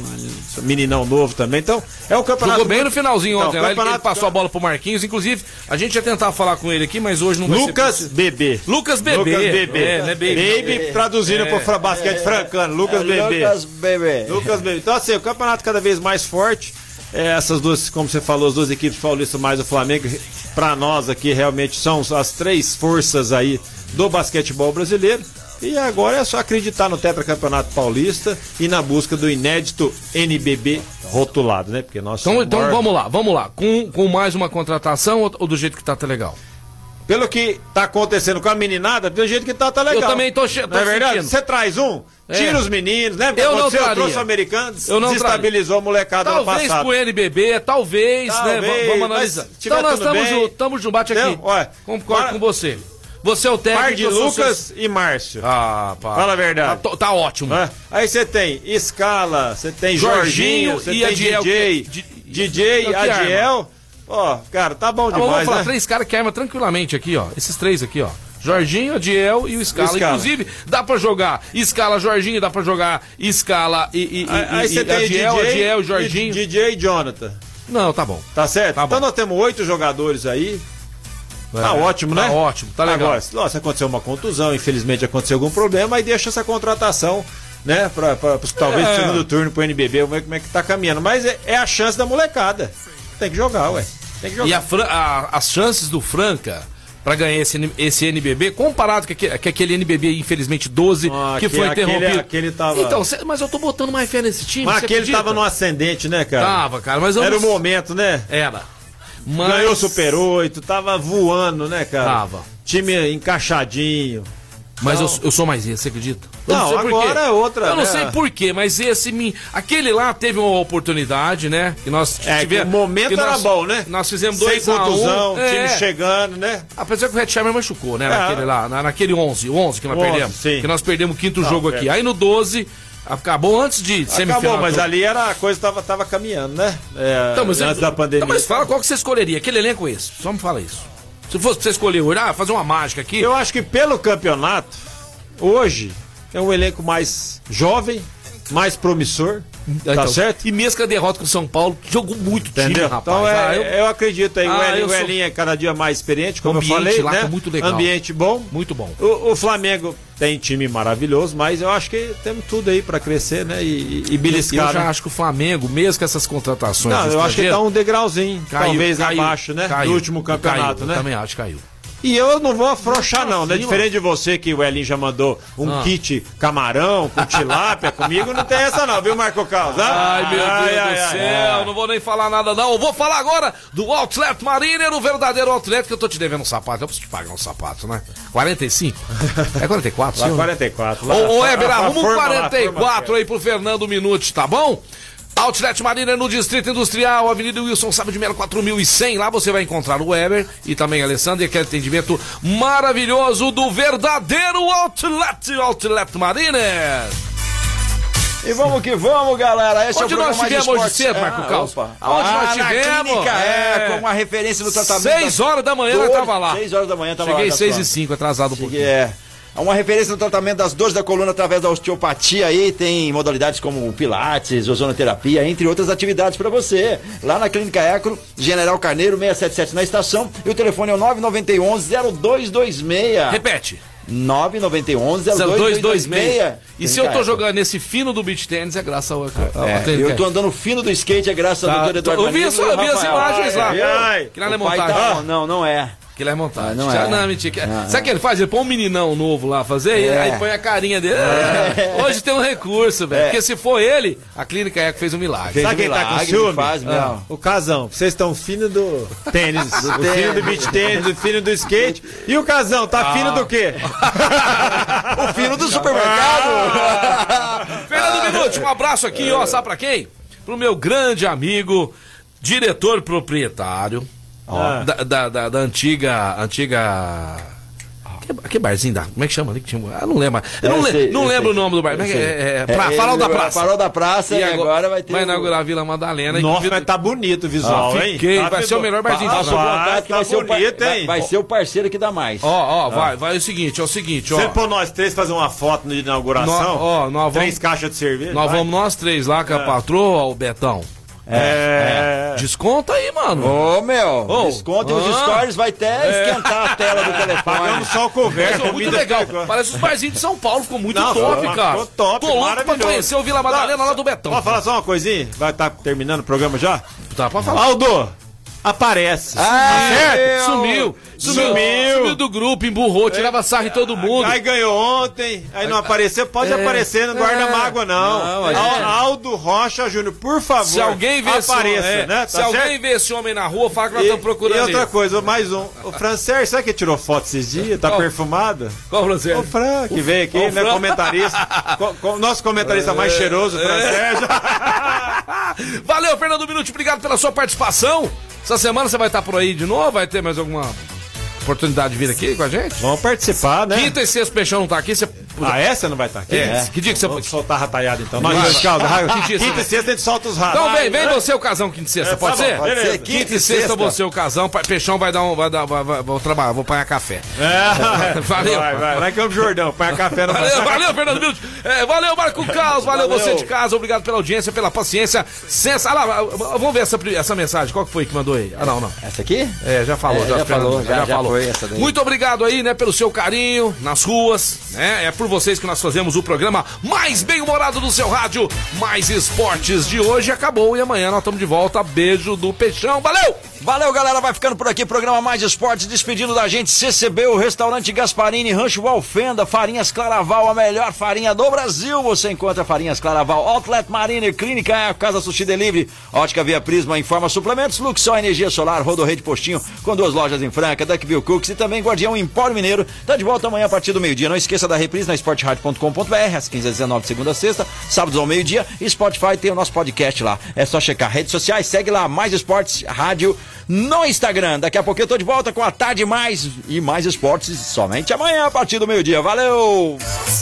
meninão novo também, então é o campeonato... Jogou bem no finalzinho Então, ontem, lá, ele, ele passou a bola pro Marquinhos. Inclusive, a gente ia tentar falar com ele aqui, mas hoje não vai Lucas ser. Bebê. Lucas Bebê. Lucas Bebê. É, né, Baby? Baby traduzindo pro fra- basquete francano, Lucas Bebê. Lucas Bebê. Lucas Bebê. Então, assim, o campeonato cada vez mais forte. É, essas duas, como você falou, as duas equipes paulistas mais o Flamengo, para nós aqui realmente são as três forças aí do basquetebol brasileiro. E agora é só acreditar no tetracampeonato paulista e na busca do inédito NBB rotulado, né? Porque nós Então, então vamos lá, vamos lá. Com, com mais uma contratação ou, ou do jeito que tá, tá legal? Pelo que tá acontecendo com a meninada, do jeito que tá, tá legal. Eu também tô tô Não é verdade? Você traz um, tira É. os meninos, lembra? que Eu não traria. trouxe o americano, Eu não desestabilizou a molecada Talvez passado. pro NBB, talvez, né? Talvez, V- Vamos analisar. Então nós estamos juntos, estamos juntos, bate aqui. Olha, Concordo com você. Você é o técnico. Par de sou Lucas e Márcio. Ah, pá. Fala a verdade. Tá, tá ótimo. Né? Aí você tem Scala, você tem Jorginho você e tem Adiel, DJ, que- DJ, Não, que Adiel. Ó, cara, tá bom Tá bom, vamos demais, falar né? três caras que arma tranquilamente aqui, ó. Esses três aqui, ó. Jorginho, Adiel e o Scala. O Scala. Inclusive, dá pra jogar Scala, Jorginho, dá pra jogar Scala e, e, Aí, e- você e tem Adiel, DJ, Adiel, e Jorginho. DJ e Jonathan. Não, tá bom. Tá certo? Tá bom. então nós temos oito jogadores aí. Tá É, ótimo, né? Tá ótimo, tá legal. Agora, se nossa, aconteceu uma contusão, infelizmente aconteceu algum problema, aí deixa essa contratação, né? Pra, pra, pra- talvez É. segundo turno pro NBB, vamos ver como é que tá caminhando. Mas é, é a chance da molecada. Tem que jogar, ué. Tem que jogar. E a Fran- a- as chances do Franca pra ganhar esse, esse NBB, comparado com aquele, com aquele NBB, infelizmente, 12, Ah, que foi aquele- interrompido. aquele tava- Então, cê- mas eu tô botando mais fé nesse time. Mas aquele acredita? tava no ascendente, né, cara? Tava, cara, mas Era não- o momento, né? Era. Mas... Ganhou o Super 8, tava voando, né, cara? Tava. Time encaixadinho. Mas Não. eu, eu sou mais esse, você acredita? Eu Não, sei por agora é outra, Eu não né? sei por quê, mas esse me. Aquele lá teve uma oportunidade, né? Que nós É, tivemos. o momento que era nós- bom, né? Nós fizemos Sem dois um. contusão, É. time chegando, né? Apesar que o Hetzheimer machucou, né? É. Naquele lá, na- naquele 11, o 11 que nós 11, perdemos. sim. Que nós perdemos o quinto Não, jogo é. aqui. Aí no 12, acabou antes de semifinal. Acabou, mas do- ali era, a coisa tava, tava caminhando, né? É, Então, mas, antes da pandemia. Então, mas fala qual que você escolheria. Aquele elenco é esse. Só me fala isso. Se fosse pra você escolher, hoje, ah, fazer uma mágica aqui. Eu acho que pelo campeonato, hoje, é um elenco mais jovem, mais promissor. Tá então, certo? E mesmo com a derrota com o São Paulo, jogou muito time, Entendeu? rapaz. Então é, Ah, eu... eu- acredito aí. Ah, o Elinho, eu o sou- Elinho é cada dia mais experiente, como eu ambiente falei. lá né? tá muito legal. Ambiente bom. Muito bom. O, o Flamengo tem time maravilhoso, mas eu acho que temos tudo aí pra crescer, né? E, e beliscar. Eu já né? acho que o Flamengo, mesmo com essas contratações. Não, eu acho que tá um degrauzinho, caiu, talvez caiu, abaixo, né? caiu, do último campeonato, caiu, né? Eu também acho que caiu. E eu não vou afrouxar, não, né? Diferente de você, que o Elin já mandou um Ah. kit camarão com tilápia, comigo não tem essa, não, viu, Marco Carlos? Ah, Ai, meu Deus ai, do ai, ai. céu, não vou nem falar nada não. Eu vou falar agora do Outlet Mariner, o verdadeiro Outlet que eu tô te devendo um sapato. Eu preciso te pagar um sapato, né? 45? É 44, Lá senhor? 44. Lá, Ô, ô a- Eber, a arruma um forma lá, a forma 44 aí pro Fernando Minuti, tá bom? Outlet Marina no Distrito Industrial, Avenida Wilson Sábio de Melo 4100. Lá você vai encontrar o Weber e também a Alessandra e aquele atendimento maravilhoso do verdadeiro Outlet, Outlet Mariner. E vamos que vamos, galera. Esse Onde é o nós tivemos hoje cedo, Marco Ah, Carlos? opa. Aonde Ah, nós tivemos? é, É. com uma referência no tratamento. 6 horas da manhã eu tava lá. 6 horas da manhã tava Cheguei lá. 6 Gastão. e 5, atrasado um Cheguei, pouquinho. é. É uma referência no tratamento das dores da coluna através da osteopatia aí, tem modalidades como pilates, ozonoterapia, entre outras atividades para você. Lá na Clínica Ecro, General Carneiro 677 na estação e o telefone é o 9911 0226. Repete. 9911 0226. E se eu tô jogando nesse fino do beach tennis é graças ao, ao É, eu tô andando fino do skate, é graças Tá, ao doutor Eduardo eu vi o eu vi as imagens lá. Ai, ai, Que lá não é pai montagem. tá- não, não é. Que ele é montagem. Ah, não Já- é. Não, mentira. Que- Não, Sabe o que ele faz? Ele põe um meninão novo lá fazer, e É. aí põe a carinha dele. É. Hoje tem um recurso, velho. É. Porque se for ele, a Clínica Eco fez um milagre. Fez Sabe um quem tá com milagre, ciúme? faz, meu. Ah, o Casão. Vocês estão fino do tênis, o tênis. fino do beach tênis, o fino do skate. E o Casão, tá Ah. fino do quê? O fino do supermercado. Fernando Minuti, um abraço aqui, ó, sabe pra quem? Pro meu grande amigo, diretor proprietário da, da, da- da antiga. antiga. Que, que barzinho da. Como é que chama ali? que tinha- Ah, não lembro. Eu não, Eu le- sei, não eu lembro sei. o nome do bar. Eu É, sei. é, é, pra- É, Farol da Praça. Farol da Praça e agora vai ter o- inaugurar a Vila Madalena. Nossa, E- mas tá bonito o visual, Ah, hein? fiquei, Tá vai ser o melhor barzinho de Faço São Paulo. vontade que tá vai ser, o par- bonito, vai, hein? vai ser o parceiro que dá mais. Ó, ó, vai, vai o seguinte, é o seguinte, ó. Você pôr nós três fazer uma foto de inauguração? Nó- ó, nós Três vamos- caixas de cerveja? Nós vai? vamos nós três lá com a patroa, o Betão. É. Desconta aí, mano. Ô, meu, Ô, desconto e os stories vai até esquentar a tela do telefone. Pagamos só o Mas, ó, muito legal. ficou- Parece os barzinhos de São Paulo, ficou muito Não, top, ficou- cara. ficou top, Tô louco pra conhecer o Vila Madalena lá do Betão. Posso falar só uma coisinha? Vai estar terminando o programa já? Tá, pode falar. Aldo, aparece. Ah, Tá certo? Sumiu. Sumiu. Sumiu. Sumiu do grupo, emburrou, tirava sarro em todo mundo. Aí ganhou ontem, aí não apareceu. Pode É. aparecer, não guarda É. mágoa, não. Não, gente- Al- Aldo Rocha Júnior, por favor. Se alguém vê esse apareça, homem, é, né? se Tá alguém certo? vê esse homem na rua, fala que nós estamos procurando e outra ele. coisa, mais um. O Francer, sabe que tirou foto esses dias? Tá Qual? perfumado? Qual o Fran? O Fran, que veio aqui, o né? Fran. Comentarista. Co- co- nosso comentarista mais cheiroso, o Fran Sérgio. Valeu, Fernando Minuti, obrigado pela sua participação. Essa semana você vai estar por aí de novo? Vai ter mais alguma oportunidade de vir aqui com a gente? Vamos participar, né? Quinta e sexta, o Peixão não tá aqui, você... Ah, essa não vai estar aqui? É. Que dia que você Vamos pode... soltar rataiada então. Nós Vai. dois. Que dia Quinta vai? e sexta a gente solta os ratos. Então vem, vem você o casão quinta e sexta, É, pode tá ser? pode ser. Quinta e sexta você o casão, Peixão vai dar um, vai dar, vai, vai- vou trabalhar, vou apanhar café. É. Valeu. Vai, vai. Em Campo Jordão, põe a café no Valeu, valeu, Fernando. É, valeu, Marco Caos. Valeu, Valeu. você de casa. Obrigado pela audiência, pela paciência. Sensa... Ah, lá, vamos ver essa, essa mensagem. Qual que foi que mandou aí? Ah, não, não. Essa aqui? É, já falou, É, já, já Fernando, falou, já- já foi essa daí. Muito obrigado aí, né, pelo seu carinho nas ruas, né? É por vocês que nós fazemos o programa mais bem-humorado do seu rádio. Mais esportes de hoje acabou e amanhã nós estamos de volta. Beijo do Peixão. Valeu! Valeu, galera. Vai ficando por aqui. Programa Mais Esportes. Despedindo da gente. CCB, o Restaurante Gasparini, Rancho Valfenda, Farinhas Claraval, a melhor farinha do Brasil. Você encontra Farinhas Claraval, Outlet Mariner, Clínica Casa Sushi Delivery, Ótica Via Prisma, Informa Suplementos, Luxol Energia Solar, Rodorrede Postinho, com duas lojas em Franca, Duckville Cooks e também Guardião Empório Mineiro. Tá de volta amanhã a partir do meio-dia. Não esqueça da reprise na às 15 às 19 segunda a sexta, sábados ao meio-dia. Spotify tem o nosso podcast lá. É só checar redes sociais, segue lá, Mais Esportes Rádio no Instagram. Daqui a pouco eu tô de volta com a Tarde Mais e Mais Esportes somente amanhã a partir do meio-dia. Valeu!